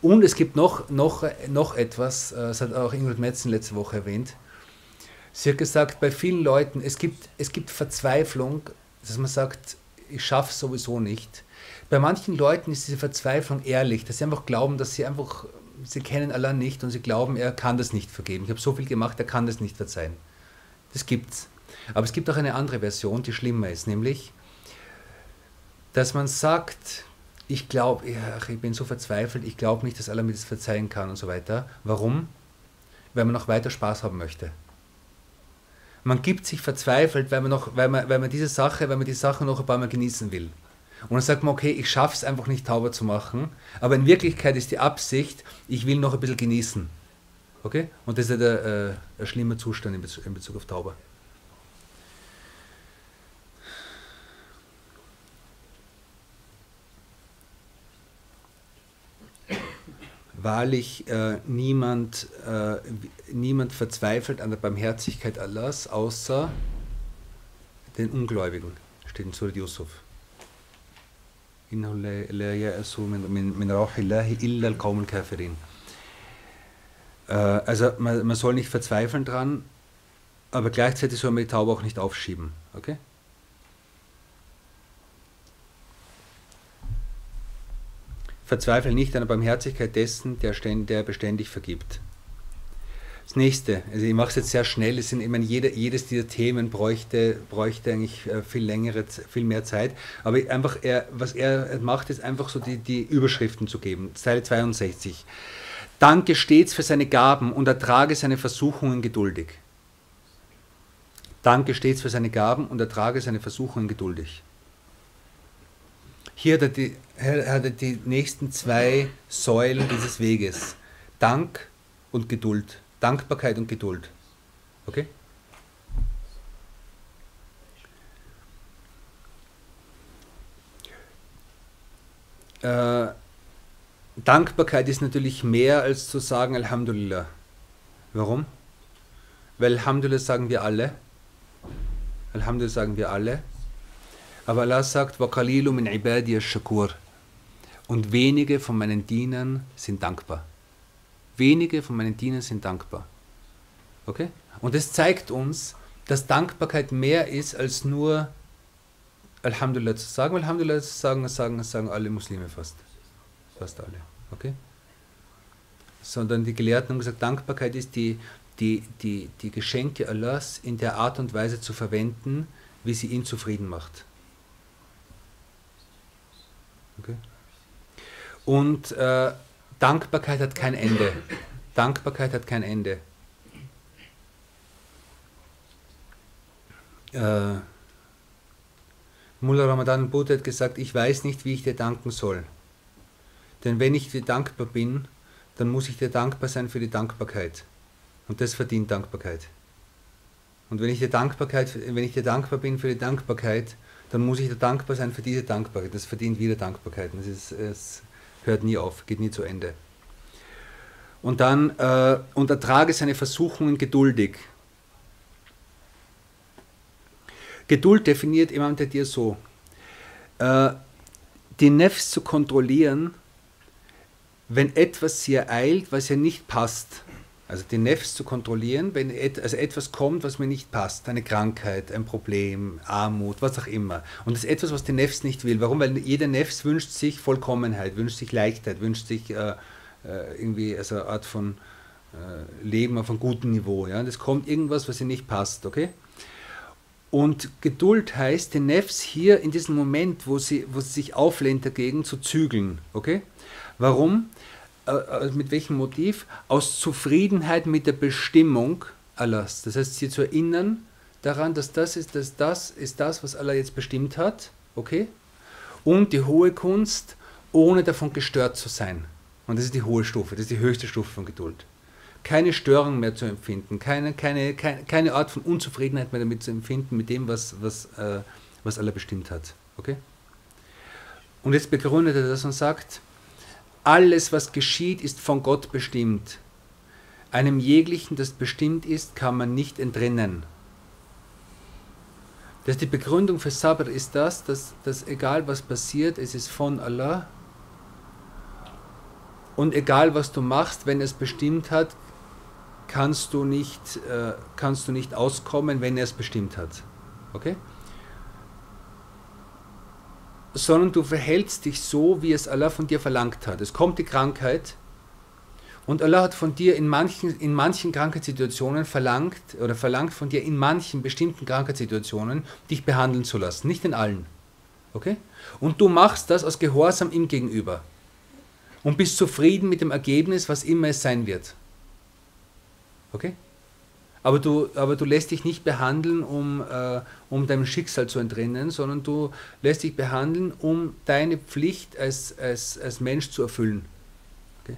Und es gibt noch, noch, noch etwas, äh, das hat auch Ingrid Metzen letzte Woche erwähnt. Sie hat gesagt, bei vielen Leuten, es gibt, es gibt Verzweiflung, dass man sagt, ich schaffe es sowieso nicht. Bei manchen Leuten ist diese Verzweiflung ehrlich, dass sie einfach glauben, dass sie einfach, sie kennen Allah nicht und sie glauben, er kann das nicht vergeben. Ich habe so viel gemacht, er kann das nicht verzeihen. Das gibt's. Aber es gibt auch eine andere Version, die schlimmer ist, nämlich dass man sagt, ich glaube, ich bin so verzweifelt, ich glaube nicht, dass Allah mir das verzeihen kann und so weiter. Warum? Weil man noch weiter Spaß haben möchte. Man gibt sich verzweifelt, weil man, noch, weil man, weil man diese Sache, weil man die Sache noch ein paar Mal genießen will. Und dann sagt man, okay, ich schaffe es einfach nicht tauber zu machen, aber in Wirklichkeit ist die Absicht, ich will noch ein bisschen genießen. Okay? Und das ist ja der, äh, ein schlimmer Zustand in Bezug, in Bezug auf Tauber. Wahrlich äh, niemand, äh, niemand verzweifelt an der Barmherzigkeit Allahs, außer den Ungläubigen, steht in Surat Yusuf. Also man, man soll nicht verzweifeln dran, aber gleichzeitig soll man die Taube auch nicht aufschieben. Okay? Verzweifle nicht an der Barmherzigkeit dessen, der, der beständig vergibt. Das nächste, also ich mache es jetzt sehr schnell, es sind, meine, jede, jedes dieser Themen bräuchte, bräuchte eigentlich äh, viel längere, viel mehr Zeit, aber einfach, er, was er macht, ist einfach so die, die Überschriften zu geben. Zeile 62. Danke stets für seine Gaben und ertrage seine Versuchungen geduldig. Danke stets für seine Gaben und ertrage seine Versuchungen geduldig. Hier hat er die, hat er die nächsten zwei Säulen dieses Weges. Dank und Geduld. Dankbarkeit und Geduld. Okay? Äh, Dankbarkeit ist natürlich mehr als zu sagen Alhamdulillah. Warum? Weil Alhamdulillah sagen wir alle. Alhamdulillah sagen wir alle. Aber Allah sagt, وَقَلِيلُ مِنْ عِبَادِيَ الشَّكُورِ Und wenige von meinen Dienern sind dankbar. Wenige von meinen Dienern sind dankbar. Okay? Und das zeigt uns, dass Dankbarkeit mehr ist als nur Alhamdulillah zu sagen. Alhamdulillah zu sagen, das sagen, das sagen alle Muslime fast. Fast alle. Okay? Sondern die Gelehrten haben gesagt, Dankbarkeit ist die, die, die, die Geschenke Allahs in der Art und Weise zu verwenden, wie sie ihn zufrieden macht. Okay? Und äh, Dankbarkeit hat kein Ende. Dankbarkeit hat kein Ende. Äh, Mullah Ramadan Buddha hat gesagt, ich weiß nicht, wie ich dir danken soll. Denn wenn ich dir dankbar bin, dann muss ich dir dankbar sein für die Dankbarkeit. Und das verdient Dankbarkeit. Und wenn ich dir Dankbarkeit, wenn ich dir dankbar bin für die Dankbarkeit, dann muss ich dir dankbar sein für diese Dankbarkeit. Das verdient wieder Dankbarkeit. Das ist, es hört nie auf, geht nie zu Ende. Und dann, äh, und ertrage seine Versuchungen geduldig. Geduld definiert Imam dir so, äh, die Nefs zu kontrollieren, wenn etwas sie ereilt, was ihr nicht passt. Also die Nefs zu kontrollieren, wenn et, also etwas kommt, was mir nicht passt, eine Krankheit, ein Problem, Armut, was auch immer. Und das ist etwas, was die Nefs nicht will. Warum? Weil jeder Nefs wünscht sich Vollkommenheit, wünscht sich Leichtheit, wünscht sich äh, äh, irgendwie also eine Art von äh, Leben auf einem guten Niveau. Ja? Das kommt irgendwas, was ihr nicht passt, okay? Und Geduld heißt, den Nefs hier in diesem Moment, wo sie, wo sie sich auflehnt dagegen, zu zügeln. Okay? Warum? Äh, äh, mit welchem Motiv? Aus Zufriedenheit mit der Bestimmung Allahs. Das heißt, sie zu erinnern daran, dass das ist, dass das ist das, was Allah jetzt bestimmt hat. Okay? Und die hohe Kunst, ohne davon gestört zu sein. Und das ist die hohe Stufe, das ist die höchste Stufe von Geduld keine Störung mehr zu empfinden, keine, keine, keine, keine Art von Unzufriedenheit mehr damit zu empfinden, mit dem, was, was, äh, was Allah bestimmt hat. Okay? Und jetzt begründet er das und sagt, alles, was geschieht, ist von Gott bestimmt. Einem jeglichen, das bestimmt ist, kann man nicht entrinnen. Das die Begründung für Sabr ist das, dass, dass egal was passiert, es ist von Allah. Und egal was du machst, wenn es bestimmt hat, kannst du nicht, äh, kannst du nicht auskommen, wenn er es bestimmt hat. Okay? Sondern du verhältst dich so, wie es Allah von dir verlangt hat. Es kommt die Krankheit und Allah hat von dir in manchen, in manchen Krankheitssituationen verlangt oder verlangt von dir in manchen bestimmten Krankheitssituationen, dich behandeln zu lassen, nicht in allen. Okay? Und du machst das aus Gehorsam ihm gegenüber und bist zufrieden mit dem Ergebnis, was immer es sein wird. Okay? Aber du, aber du lässt dich nicht behandeln, um, äh, um deinem Schicksal zu entrinnen, sondern du lässt dich behandeln, um deine Pflicht als, als, als Mensch zu erfüllen. Okay?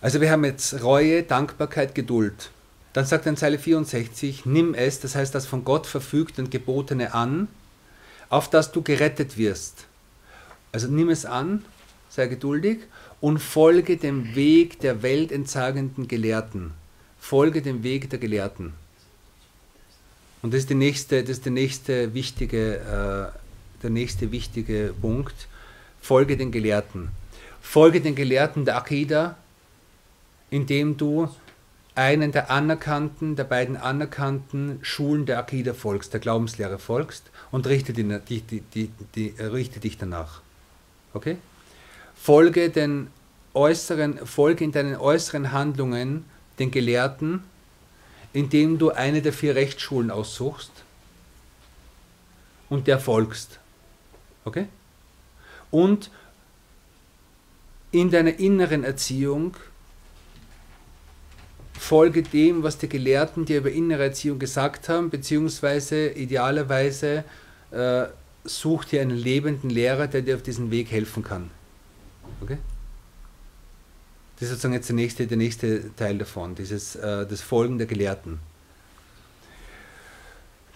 Also wir haben jetzt Reue, Dankbarkeit, Geduld. Dann sagt er in Zeile 64, nimm es, das heißt das von Gott verfügt und gebotene an, auf das du gerettet wirst. Also nimm es an, sei geduldig und folge dem Weg der weltentsagenden Gelehrten. Folge dem Weg der Gelehrten. Und das ist, die nächste, das ist der, nächste wichtige, äh, der nächste wichtige Punkt. Folge den Gelehrten. Folge den Gelehrten der Akida, indem du einen der anerkannten, der beiden anerkannten Schulen der Akida folgst, der Glaubenslehre folgst und richte, die, die, die, richte dich danach. Okay? Folge, den äußeren, folge in deinen äußeren Handlungen den Gelehrten, indem du eine der vier Rechtsschulen aussuchst und der folgst. Okay? Und in deiner inneren Erziehung folge dem, was die Gelehrten dir über innere Erziehung gesagt haben, beziehungsweise idealerweise äh, such dir einen lebenden Lehrer, der dir auf diesem Weg helfen kann. Okay? Das ist sozusagen jetzt der nächste, der nächste Teil davon, dieses, äh, das Folgen der Gelehrten.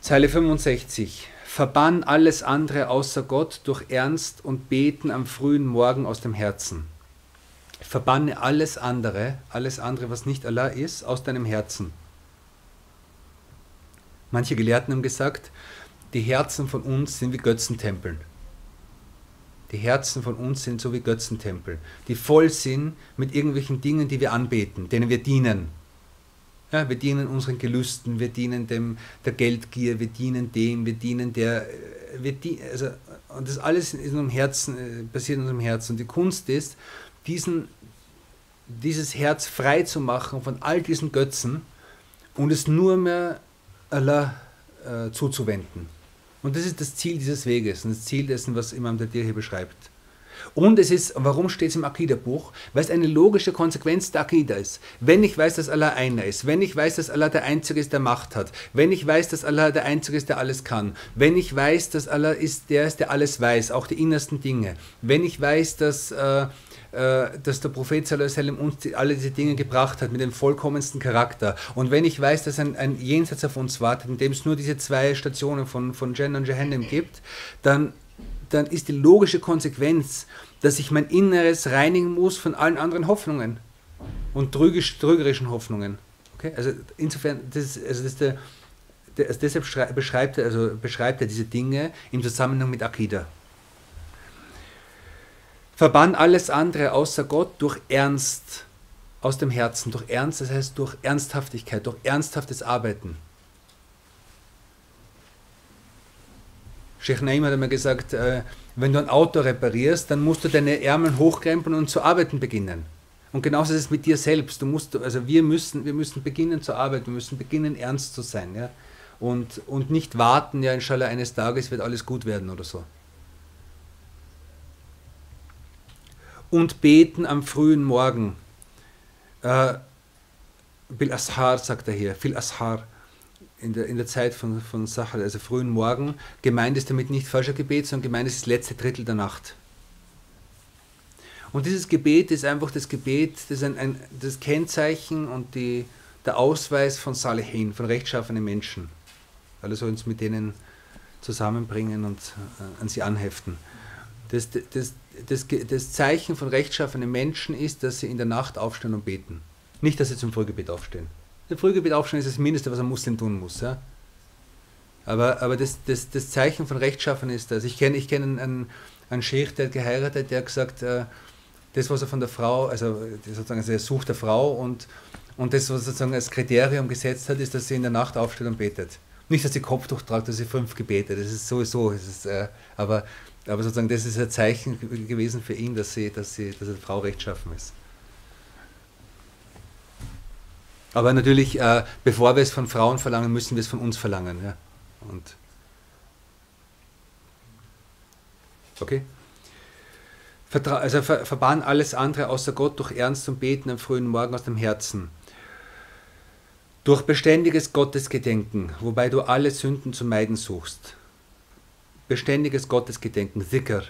Zeile 65. Verbann alles andere außer Gott durch Ernst und Beten am frühen Morgen aus dem Herzen. Verbanne alles andere, alles andere, was nicht Allah ist, aus deinem Herzen. Manche Gelehrten haben gesagt, die Herzen von uns sind wie Götzentempeln. Die Herzen von uns sind so wie Götzentempel, die voll sind mit irgendwelchen Dingen, die wir anbeten, denen wir dienen. Ja, wir dienen unseren Gelüsten, wir dienen dem, der Geldgier, wir dienen dem, wir dienen der, wir die, also, und das alles in unserem Herzen, äh, passiert in unserem Herzen. Und die Kunst ist, diesen, dieses Herz frei zu machen von all diesen Götzen und es nur mehr Allah äh, zuzuwenden. Und das ist das Ziel dieses Weges und das Ziel dessen, was Imam Dadir hier beschreibt. Und es ist, warum steht es im Akida-Buch? Weil es eine logische Konsequenz der Akida ist. Wenn ich weiß, dass Allah einer ist, wenn ich weiß, dass Allah der Einzige ist, der Macht hat, wenn ich weiß, dass Allah der Einzige ist, der alles kann, wenn ich weiß, dass Allah ist, der ist, der alles weiß, auch die innersten Dinge, wenn ich weiß, dass äh, dass der Prophet sallam, uns alle diese Dinge gebracht hat mit dem vollkommensten Charakter. Und wenn ich weiß, dass ein, ein Jenseits auf uns wartet, in dem es nur diese zwei Stationen von, von Jannah und Jahannam gibt, dann, dann ist die logische Konsequenz, dass ich mein Inneres reinigen muss von allen anderen Hoffnungen und trügisch, trügerischen Hoffnungen. Okay? Also insofern, das, also das der, der, also deshalb beschreibt er, also beschreibt er diese Dinge im Zusammenhang mit Akida. Verbann alles andere außer Gott durch Ernst aus dem Herzen. Durch Ernst, das heißt durch Ernsthaftigkeit, durch ernsthaftes Arbeiten. Sheikh Naim hat einmal gesagt, äh, wenn du ein Auto reparierst, dann musst du deine Ärmel hochkrempeln und zu arbeiten beginnen. Und genauso ist es mit dir selbst. Du musst, also wir müssen, wir müssen beginnen zu arbeiten, wir müssen beginnen ernst zu sein. Ja? Und, und nicht warten, ja, inshallah, eines Tages wird alles gut werden oder so. Und beten am frühen Morgen. Äh, Bil Ashar sagt er hier, Fil Ashar, in der, in der Zeit von, von Sachar, also frühen Morgen. Gemeint ist damit nicht falscher Gebet, sondern gemeint ist das letzte Drittel der Nacht. Und dieses Gebet ist einfach das Gebet, das ein, ein, das Kennzeichen und die, der Ausweis von Salihin, von rechtschaffenen Menschen. Alle sollen uns mit denen zusammenbringen und äh, an sie anheften. Das, das, das, das Zeichen von rechtschaffenen Menschen ist, dass sie in der Nacht aufstehen und beten. Nicht, dass sie zum Frühgebet aufstehen. Das Frühgebet aufstehen ist das Mindeste, was ein Muslim tun muss. Ja? Aber, aber das, das, das Zeichen von Rechtschaffen ist das. Ich kenne ich kenn einen, einen Sheikh, der hat geheiratet, der hat gesagt, äh, das, was er von der Frau, also sozusagen, also er sucht eine Frau und, und das, was er sozusagen als Kriterium gesetzt hat, ist, dass sie in der Nacht aufsteht und betet. Nicht, dass sie Kopftuch tragt, dass sie fünf Gebete, das ist sowieso, das ist, äh, aber aber sozusagen, das ist ein Zeichen gewesen für ihn, dass, sie, dass, sie, dass eine Frau rechtschaffen ist. Aber natürlich, äh, bevor wir es von Frauen verlangen, müssen wir es von uns verlangen. Ja? Und okay? Vertra also ver verbann alles andere außer Gott durch Ernst und Beten am frühen Morgen aus dem Herzen. Durch beständiges Gottesgedenken, wobei du alle Sünden zu meiden suchst beständiges Gottesgedenken, Zikr.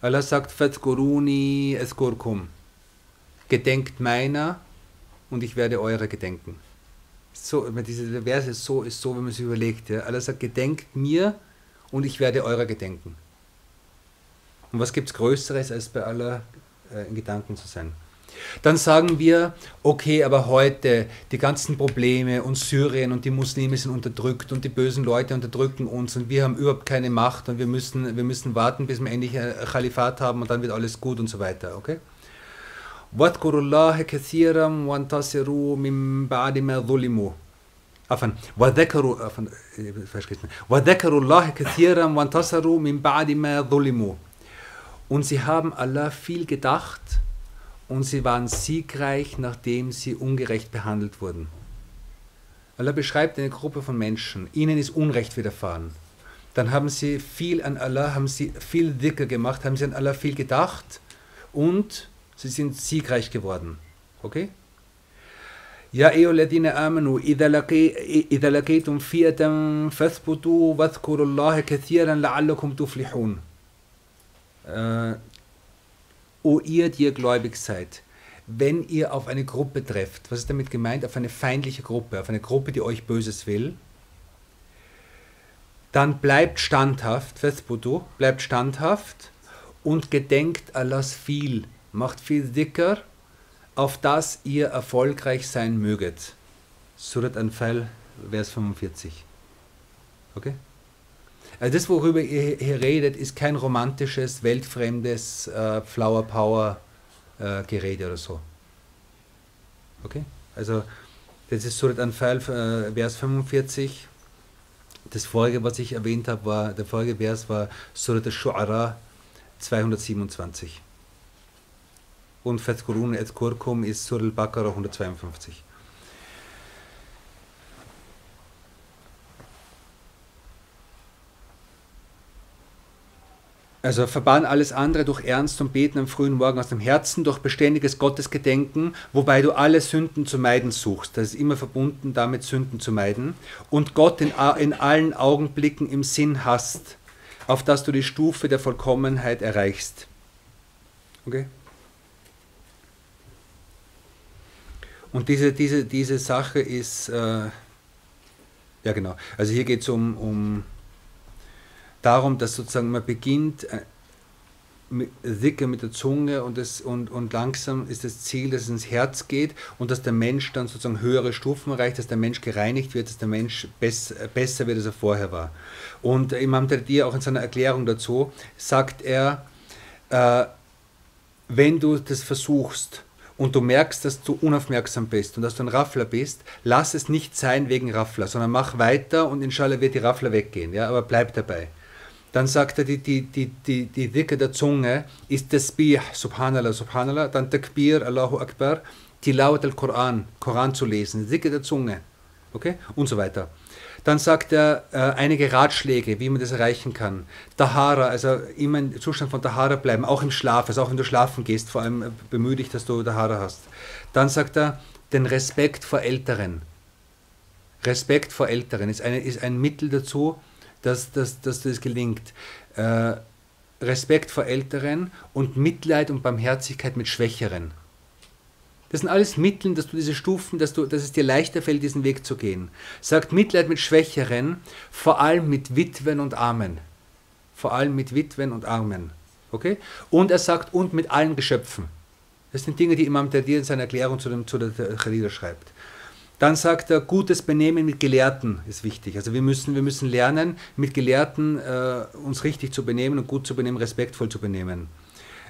Allah sagt, Fadkuruni eskurkum. Gedenkt meiner und ich werde eure gedenken. So, diese Verse ist so, ist so, wenn man sich überlegt. Ja. Allah sagt, gedenkt mir und ich werde eurer gedenken. Und was gibt es Größeres, als bei Allah äh, in Gedanken zu sein? Dann sagen wir, okay, aber heute die ganzen Probleme und Syrien und die Muslime sind unterdrückt und die bösen Leute unterdrücken uns und wir haben überhaupt keine Macht und wir müssen, wir müssen warten, bis wir endlich ein Khalifat haben und dann wird alles gut und so weiter, okay? واذكروا الله كثيرا وانتصروا من بعد ما ظلموا عفوا وذكروا عفوا وذكروا الله كثيرا وانتصروا من بعد ما ظلموا und sie haben Allah viel gedacht und sie waren siegreich, nachdem sie ungerecht behandelt wurden. Allah beschreibt eine Gruppe von Menschen, ihnen ist Unrecht widerfahren. Dann haben sie viel an Allah, haben sie viel dicker gemacht, haben sie an Allah viel gedacht und sie sind siegreich geworden. Okay? Ja, eoladine amanu, idha laqitum fiatan fathbutu, wadhkurullaha kathiran la'allakum tuflihun. Äh, O ihr, die ihr gläubig seid, wenn ihr auf eine Gruppe trefft, was ist damit gemeint? Auf eine feindliche Gruppe, auf eine Gruppe, die euch Böses will, dann bleibt standhaft, Vespudu, bleibt standhaft und gedenkt Allahs viel, macht viel dicker, auf das ihr erfolgreich sein möget. Surat Anfal, Vers 45. Okay? Also das, worüber ihr hier redet, ist kein romantisches, weltfremdes äh, Flower Power äh, Gerede oder so. Okay? Also das ist Surat Anfal, äh, Vers 45. Das vorige, was ich erwähnt habe, war, der vorige Vers war Surat al-Shu'ara 227. Und Fethkurun et Kurkum ist Surat al-Baqarah 152. Also verbann alles andere durch Ernst und Beten am frühen Morgen aus dem Herzen, durch beständiges Gottesgedenken, wobei du alle Sünden zu meiden suchst. Das ist immer verbunden damit, Sünden zu meiden. Und Gott in, in allen Augenblicken im Sinn hast, auf dass du die Stufe der Vollkommenheit erreichst. Okay? Und diese, diese, diese Sache ist, äh, ja genau, also hier geht es um, um darum, dass sozusagen man beginnt, äh, Dicke mit der Zunge und, das, und, und langsam ist das Ziel, dass es ins Herz geht und dass der Mensch dann sozusagen höhere Stufen erreicht, dass der Mensch gereinigt wird, dass der Mensch bess, besser wird, als er vorher war. Und Imam Tardir auch in seiner Erklärung dazu sagt er, äh, wenn du das versuchst und du merkst, dass du unaufmerksam bist und dass du ein Raffler bist, lass es nicht sein wegen Raffler, sondern mach weiter und inshallah wird die Raffler weggehen, ja, aber bleib dabei. Dann sagt er, die, die, die, die, die Dicke der Zunge ist Tasbih, Subhanallah, Subhanallah, dann Takbir, Allahu Akbar, Tilawat al-Quran, Koran zu lesen, die Dicke der Zunge, okay, und so weiter. Dann sagt er äh, einige Ratschläge, wie man das erreichen kann. Tahara, also immer im Zustand von Tahara bleiben, auch im Schlaf, also auch wenn du schlafen gehst, vor allem äh, bemühe dich, dass du Tahara hast. Dann sagt er, den Respekt vor Älteren. Respekt vor Älteren ist, eine, ist ein Mittel dazu, dass, dass, dass das gelingt. Äh, Respekt vor Älteren und Mitleid und Barmherzigkeit mit Schwächeren. Das sind alles Mittel, dass du diese Stufen, dass, du, dass es dir leichter fällt, diesen Weg zu gehen. Sagt Mitleid mit Schwächeren, vor allem mit Witwen und Armen. Vor allem mit Witwen und Armen. Okay? Und er sagt, und mit allen Geschöpfen. Das sind Dinge, die Imam Tadir in seiner Erklärung zu, dem, zu der Khalida schreibt. Dann sagt er, gutes Benehmen mit Gelehrten ist wichtig. Also wir müssen, wir müssen lernen, mit Gelehrten äh, uns richtig zu benehmen und gut zu benehmen, respektvoll zu benehmen.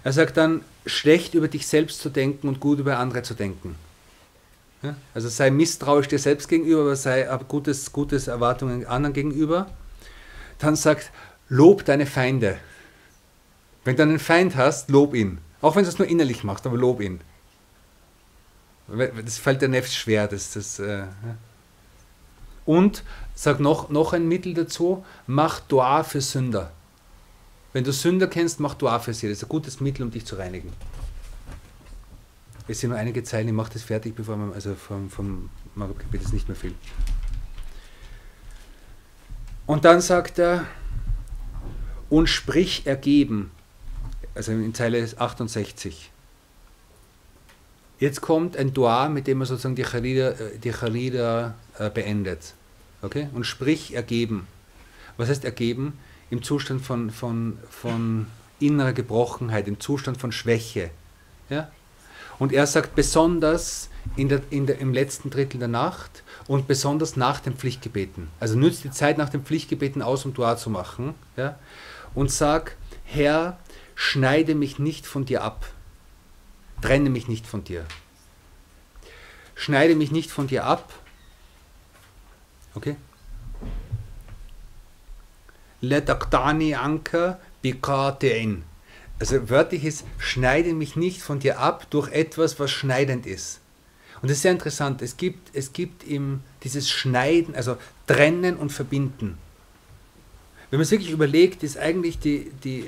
Er sagt dann, schlecht über dich selbst zu denken und gut über andere zu denken. Ja? Also sei misstrauisch dir selbst gegenüber, aber sei aber gutes, gutes Erwartungen anderen gegenüber. Dann sagt, lob deine Feinde. Wenn du einen Feind hast, lob ihn. Auch wenn du es nur innerlich machst, aber lob ihn. Das fällt der Nefs schwer. Das, das, äh, und sag noch, noch ein Mittel dazu, mach Dua für Sünder. Wenn du Sünder kennst, mach Dua für sie. Das ist ein gutes Mittel, um dich zu reinigen. Es sind nur einige Zeilen, ich mache das fertig, bevor man, also vom, vom Maghreb-Gebet ist nicht mehr viel. Und dann sagt er, und sprich ergeben, also in Zeile 68. Jetzt kommt ein Dua, mit dem man sozusagen die Charida, äh, die Charida äh, beendet. Okay? Und sprich ergeben. Was heißt ergeben? Im Zustand von, von, von innerer Gebrochenheit, im Zustand von Schwäche. Ja? Und er sagt besonders in der, in der, im letzten Drittel der Nacht und besonders nach den Pflichtgebeten. Also nützt die Zeit nach den Pflichtgebeten aus, um Dua zu machen. Ja? Und sag, Herr, schneide mich nicht von dir ab trenne mich nicht von dir. Schneide mich nicht von dir ab. Okay? Letaqtani anka biqatein. Also wörtlich ist, schneide mich nicht von dir ab durch etwas, was schneidend ist. Und das ist sehr interessant. Es gibt, es gibt im, dieses Schneiden, also trennen und verbinden. Wenn man es wirklich überlegt, ist eigentlich die, die,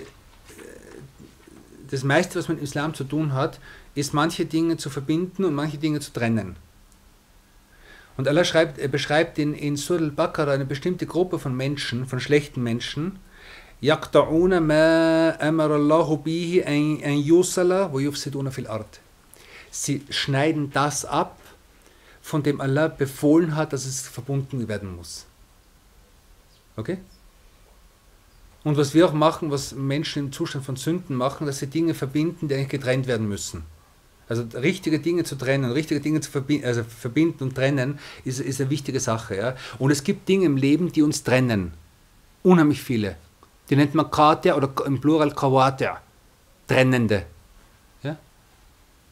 das meiste, was man im Islam zu tun hat, ist manche Dinge zu verbinden und manche Dinge zu trennen. Und Allah schreibt, er beschreibt in, in Surah al-Baqarah eine bestimmte Gruppe von Menschen, von schlechten Menschen, يقطعون ما أمر الله به أن يوصل ويفسدون في الأرض. Sie schneiden das ab, von dem Allah befohlen hat, dass es verbunden werden muss. Okay? Und was wir auch machen, was Menschen im Zustand von Sünden machen, dass sie Dinge verbinden, die eigentlich getrennt werden müssen. Also richtige Dinge zu trennen, richtige Dinge zu verbinden, also verbinden und trennen, ist, ist eine wichtige Sache. Ja? Und es gibt Dinge im Leben, die uns trennen. Unheimlich viele. Die nennt man Kater oder im Plural Kawater. Trennende. Ja?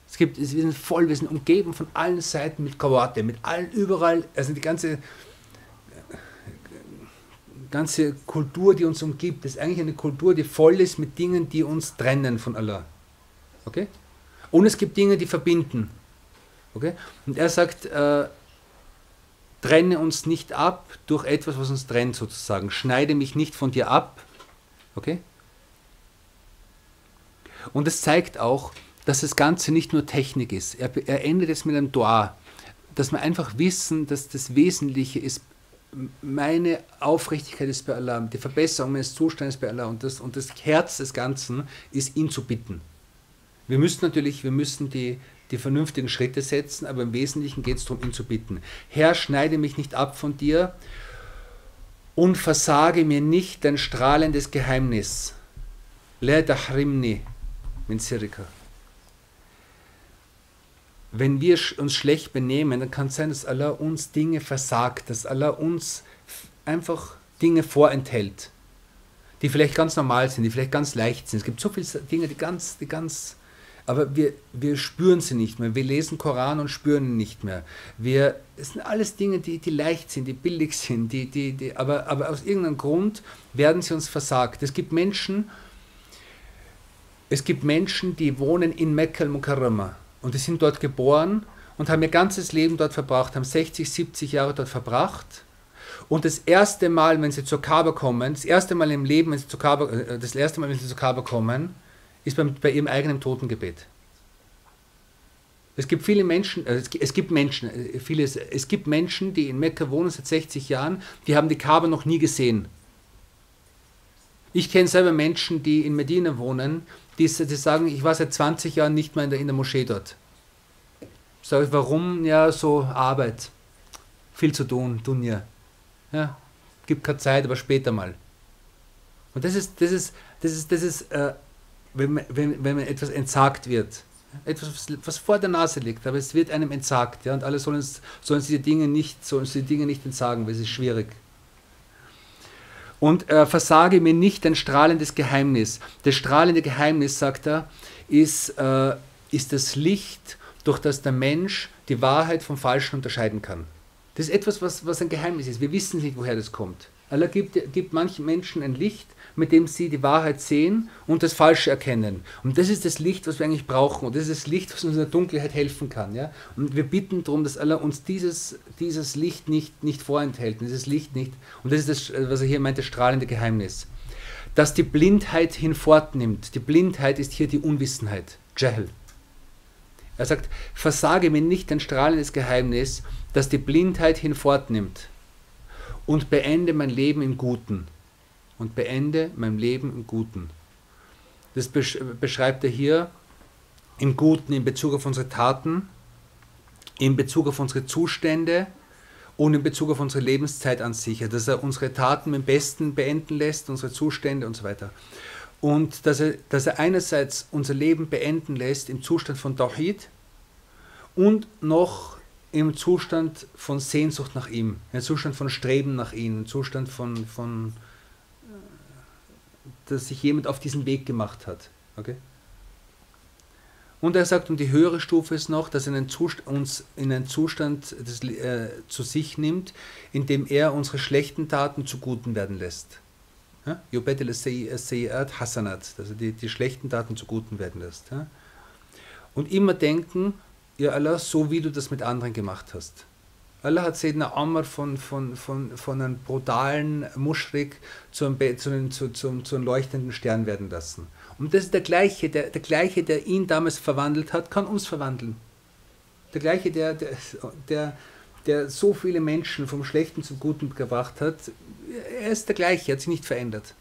Es gibt, wir sind voll, wir sind umgeben von allen Seiten mit Kawater, mit allen überall, also die ganze ganze Kultur, die uns umgibt, ist eigentlich eine Kultur, die voll ist mit Dingen, die uns trennen von Allah. Okay? Und es gibt Dinge, die verbinden. Okay? Und er sagt, äh, trenne uns nicht ab durch etwas, was uns trennt sozusagen. Schneide mich nicht von dir ab. Okay? Und es zeigt auch, dass das Ganze nicht nur Technik ist. Er, er endet es mit einem Dua, dass wir einfach wissen, dass das Wesentliche ist meine Aufrichtigkeit ist bei Allah, die Verbesserung meines Zustandes bei Allah und das, und das Herz des Ganzen ist, ihn zu bitten. Wir müssen natürlich, wir müssen die, die vernünftigen Schritte setzen, aber im Wesentlichen geht es darum, ihn zu bitten. Herr, schneide mich nicht ab von dir und versage mir nicht dein strahlendes Geheimnis. Le dahrimni min sirika wenn wir uns schlecht benehmen, dann kann es sein, dass Allah uns Dinge versagt, dass Allah uns einfach Dinge vorenthält, die vielleicht ganz normal sind, die vielleicht ganz leicht sind. Es gibt so viele Dinge, die ganz, die ganz, aber wir, wir spüren sie nicht mehr. Wir lesen Koran und spüren ihn nicht mehr. Wir, es sind alles Dinge, die, die leicht sind, die billig sind, die, die, die, aber, aber aus irgendeinem Grund werden sie uns versagt. Es gibt Menschen, es gibt Menschen, die wohnen in Mekka al-Mukarramah und die sind dort geboren und haben ihr ganzes Leben dort verbracht, haben 60, 70 Jahre dort verbracht. Und das erste Mal, wenn sie zur Kaaba kommen, das erste Mal im Leben, wenn sie zur Kaaba, äh, das erste Mal, wenn sie zur Kaaba kommen, ist bei, bei ihrem eigenen Totengebet. Es gibt viele Menschen, äh, es gibt Menschen, äh, viele, es gibt Menschen, die in Mekka wohnen seit 60 Jahren, die haben die Kaaba noch nie gesehen. Ich kenne selber Menschen, die in Medina wohnen, die, die sagen, ich war seit 20 Jahren nicht mehr in der, in der Moschee dort. Sag ich, warum? Ja, so Arbeit. Viel zu tun, Dunja. Ja, gibt keine Zeit, aber später mal. Und das ist, das ist, das ist, das ist, äh, wenn, wenn, wenn etwas entsagt wird. Etwas, was vor der Nase liegt, aber es wird einem entsagt, ja, und alle sollen, sollen sie die Dinge nicht, sollen sie die Dinge nicht entsagen, weil es ist schwierig und äh, versage mir nicht ein strahlendes Geheimnis. Das strahlende Geheimnis, sagt er, ist, äh, ist das Licht, durch das der Mensch die Wahrheit vom Falschen unterscheiden kann. Das ist etwas, was, was ein Geheimnis ist. Wir wissen nicht, woher das kommt. Allah gibt, gibt manchen Menschen ein Licht, mit dem sie die Wahrheit sehen und das Falsche erkennen. Und das ist das Licht, was wir eigentlich brauchen. Und das ist das Licht, was uns in der Dunkelheit helfen kann. Ja? Und wir bitten darum, dass Allah uns dieses, dieses Licht nicht, nicht vorenthält, dieses Licht nicht. Und das ist das, was er hier meint, das strahlende Geheimnis. Dass die Blindheit hinfortnimmt. Die Blindheit ist hier die Unwissenheit. Jahl. Er sagt, versage mir nicht ein strahlendes Geheimnis, das die Blindheit hinfortnimmt und beende mein Leben im Guten und beende mein Leben im Guten. Das beschreibt er hier im Guten in Bezug auf unsere Taten, in Bezug auf unsere Zustände und in Bezug auf unsere Lebenszeit an sich. Dass er unsere Taten dem Besten beenden lässt, unsere Zustände und so weiter. Und dass er, dass er einerseits unser Leben beenden lässt im Zustand von Tawhid und noch im Zustand von Sehnsucht nach ihm, im Zustand von Streben nach ihm, im Zustand von, von dass sich jemand auf diesen Weg gemacht hat. Okay? Und er sagt, und die höhere Stufe ist noch, dass er uns in einen Zustand des, äh, zu sich nimmt, in dem er unsere schlechten Taten zu guten werden lässt. Yubedel Sayyat Hasanat, dass er die, die schlechten Taten zu guten werden lässt. Ja? Und immer denken, ja Allah, so wie du das mit anderen gemacht hast. Allah hat Sayyidina Amr von, von, von, von einem brutalen Muschrik zu einem, zu, einem, zu, leuchtenden Stern werden lassen. Und das ist der gleiche, der, der gleiche, der ihn damals verwandelt hat, kann uns verwandeln. Der gleiche, der, der, der, der so viele Menschen vom Schlechten zum Guten gebracht hat, er ist der gleiche, er hat sich nicht verändert.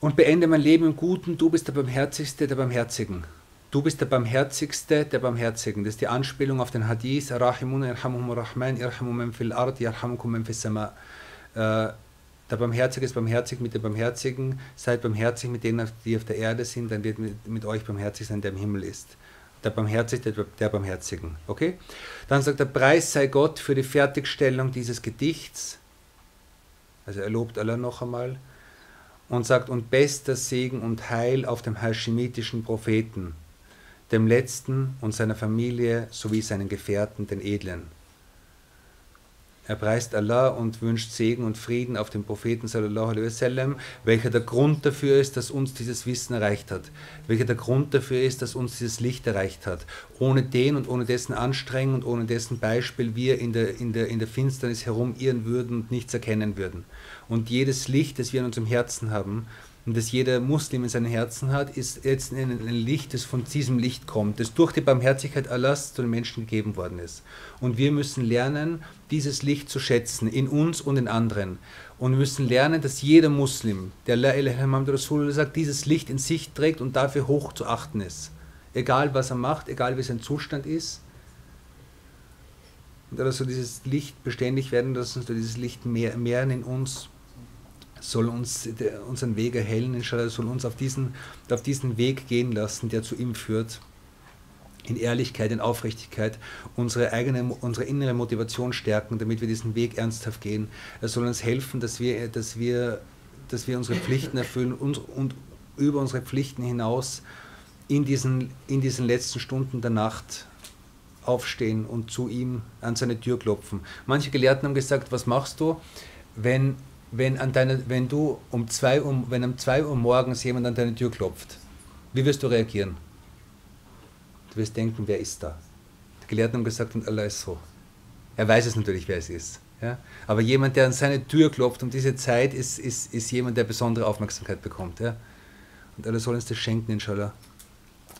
Und beende mein Leben im Guten, du bist der Barmherzigste der Barmherzigen. Du bist der Barmherzigste der Barmherzigen. Das ist die Anspielung auf den Hadith, Rahimun irhamuhum rahman irhamu man fil ard yarhamukum fis sama. Äh, Der Barmherzige ist barmherzig mit den Barmherzigen. Seid barmherzig mit denen, die auf der Erde sind, dann wird mit, mit euch barmherzig sein, der im Himmel ist. Der Barmherzige, der, der Barmherzigen. Okay? Dann sagt der Preis sei Gott für die Fertigstellung dieses Gedichts. Also er lobt Allah noch einmal und sagt, und bester Segen und Heil auf dem haschemitischen Propheten, dem Letzten und seiner Familie sowie seinen Gefährten, den Edlen. Er preist Allah und wünscht Segen und Frieden auf den Propheten sallallahu alaihi wasallam, welcher der Grund dafür ist, dass uns dieses Wissen erreicht hat, welcher der Grund dafür ist, dass uns dieses Licht erreicht hat. Ohne den und ohne dessen Anstrengung und ohne dessen Beispiel wir in der, in der, in der Finsternis herumirren würden und nichts erkennen würden. Und jedes Licht, das wir in unserem Herzen haben, und das jeder Muslim in seinem Herzen hat, ist jetzt ein, Licht, das von diesem Licht kommt, das durch die Barmherzigkeit Allahs zu den Menschen gegeben worden ist. Und wir müssen lernen, dieses Licht zu schätzen, in uns und in anderen. Und wir müssen lernen, dass jeder Muslim, der La ilaha Muhammad Rasulullah sagt, dieses Licht in sich trägt und dafür hoch zu achten ist. Egal was er macht, egal wie sein Zustand ist. Und dass so dieses Licht beständig werden lassen, so dieses Licht mehr, mehren in uns soll uns unseren Weg erhellen, inshallah, soll uns auf diesen, auf diesen Weg gehen lassen, der zu ihm führt. In Ehrlichkeit, in Aufrichtigkeit, unsere eigene, unsere innere Motivation stärken, damit wir diesen Weg ernsthaft gehen. Er soll uns helfen, dass wir, dass wir, dass wir unsere Pflichten erfüllen und, und über unsere Pflichten hinaus in diesen, in diesen letzten Stunden der Nacht aufstehen und zu ihm an seine Tür klopfen. Manche Gelehrten haben gesagt, was machst du, wenn wenn, an deine, wenn du um 2 Uhr, wenn um 2 Uhr morgens jemand an deine Tür klopft, wie wirst du reagieren? Du wirst denken, wer ist da? Die Gelehrten haben gesagt, und Allah ist so. Er weiß es natürlich, wer es ist. Ja? Aber jemand, der an seine Tür klopft um diese Zeit, ist, ist, ist jemand, der besondere Aufmerksamkeit bekommt. Ja? Und Allah soll uns das schenken, inshallah.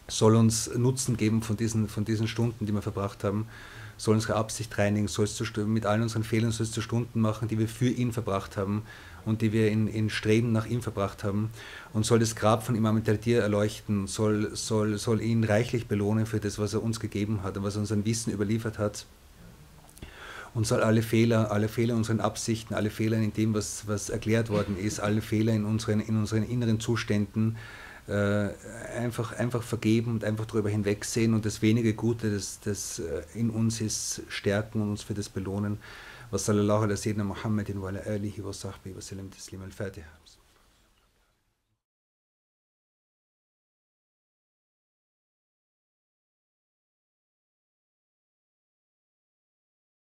Soll uns Nutzen geben von diesen, von diesen Stunden, die wir verbracht haben soll unsere Absicht reinigen, soll es mit allen unseren Fehlern soll es zu Stunden machen, die wir für ihn verbracht haben und die wir in, in Streben nach ihm verbracht haben. Und soll das Grab von Imam Tadir erleuchten, soll, soll, soll ihn reichlich belohnen für das, was er uns gegeben hat und was er uns an Wissen überliefert hat. Und soll alle Fehler, alle Fehler in unseren Absichten, alle Fehler in dem, was, was erklärt worden ist, alle Fehler in unseren, in unseren inneren Zuständen einfach, einfach vergeben und einfach darüber hinwegsehen und das wenige Gute, das, das äh, in uns ist, stärken und uns für das belohnen. Sayyidina Muhammadin wa ala alihi wa sahbihi wa sallam taslim al-Fatiha.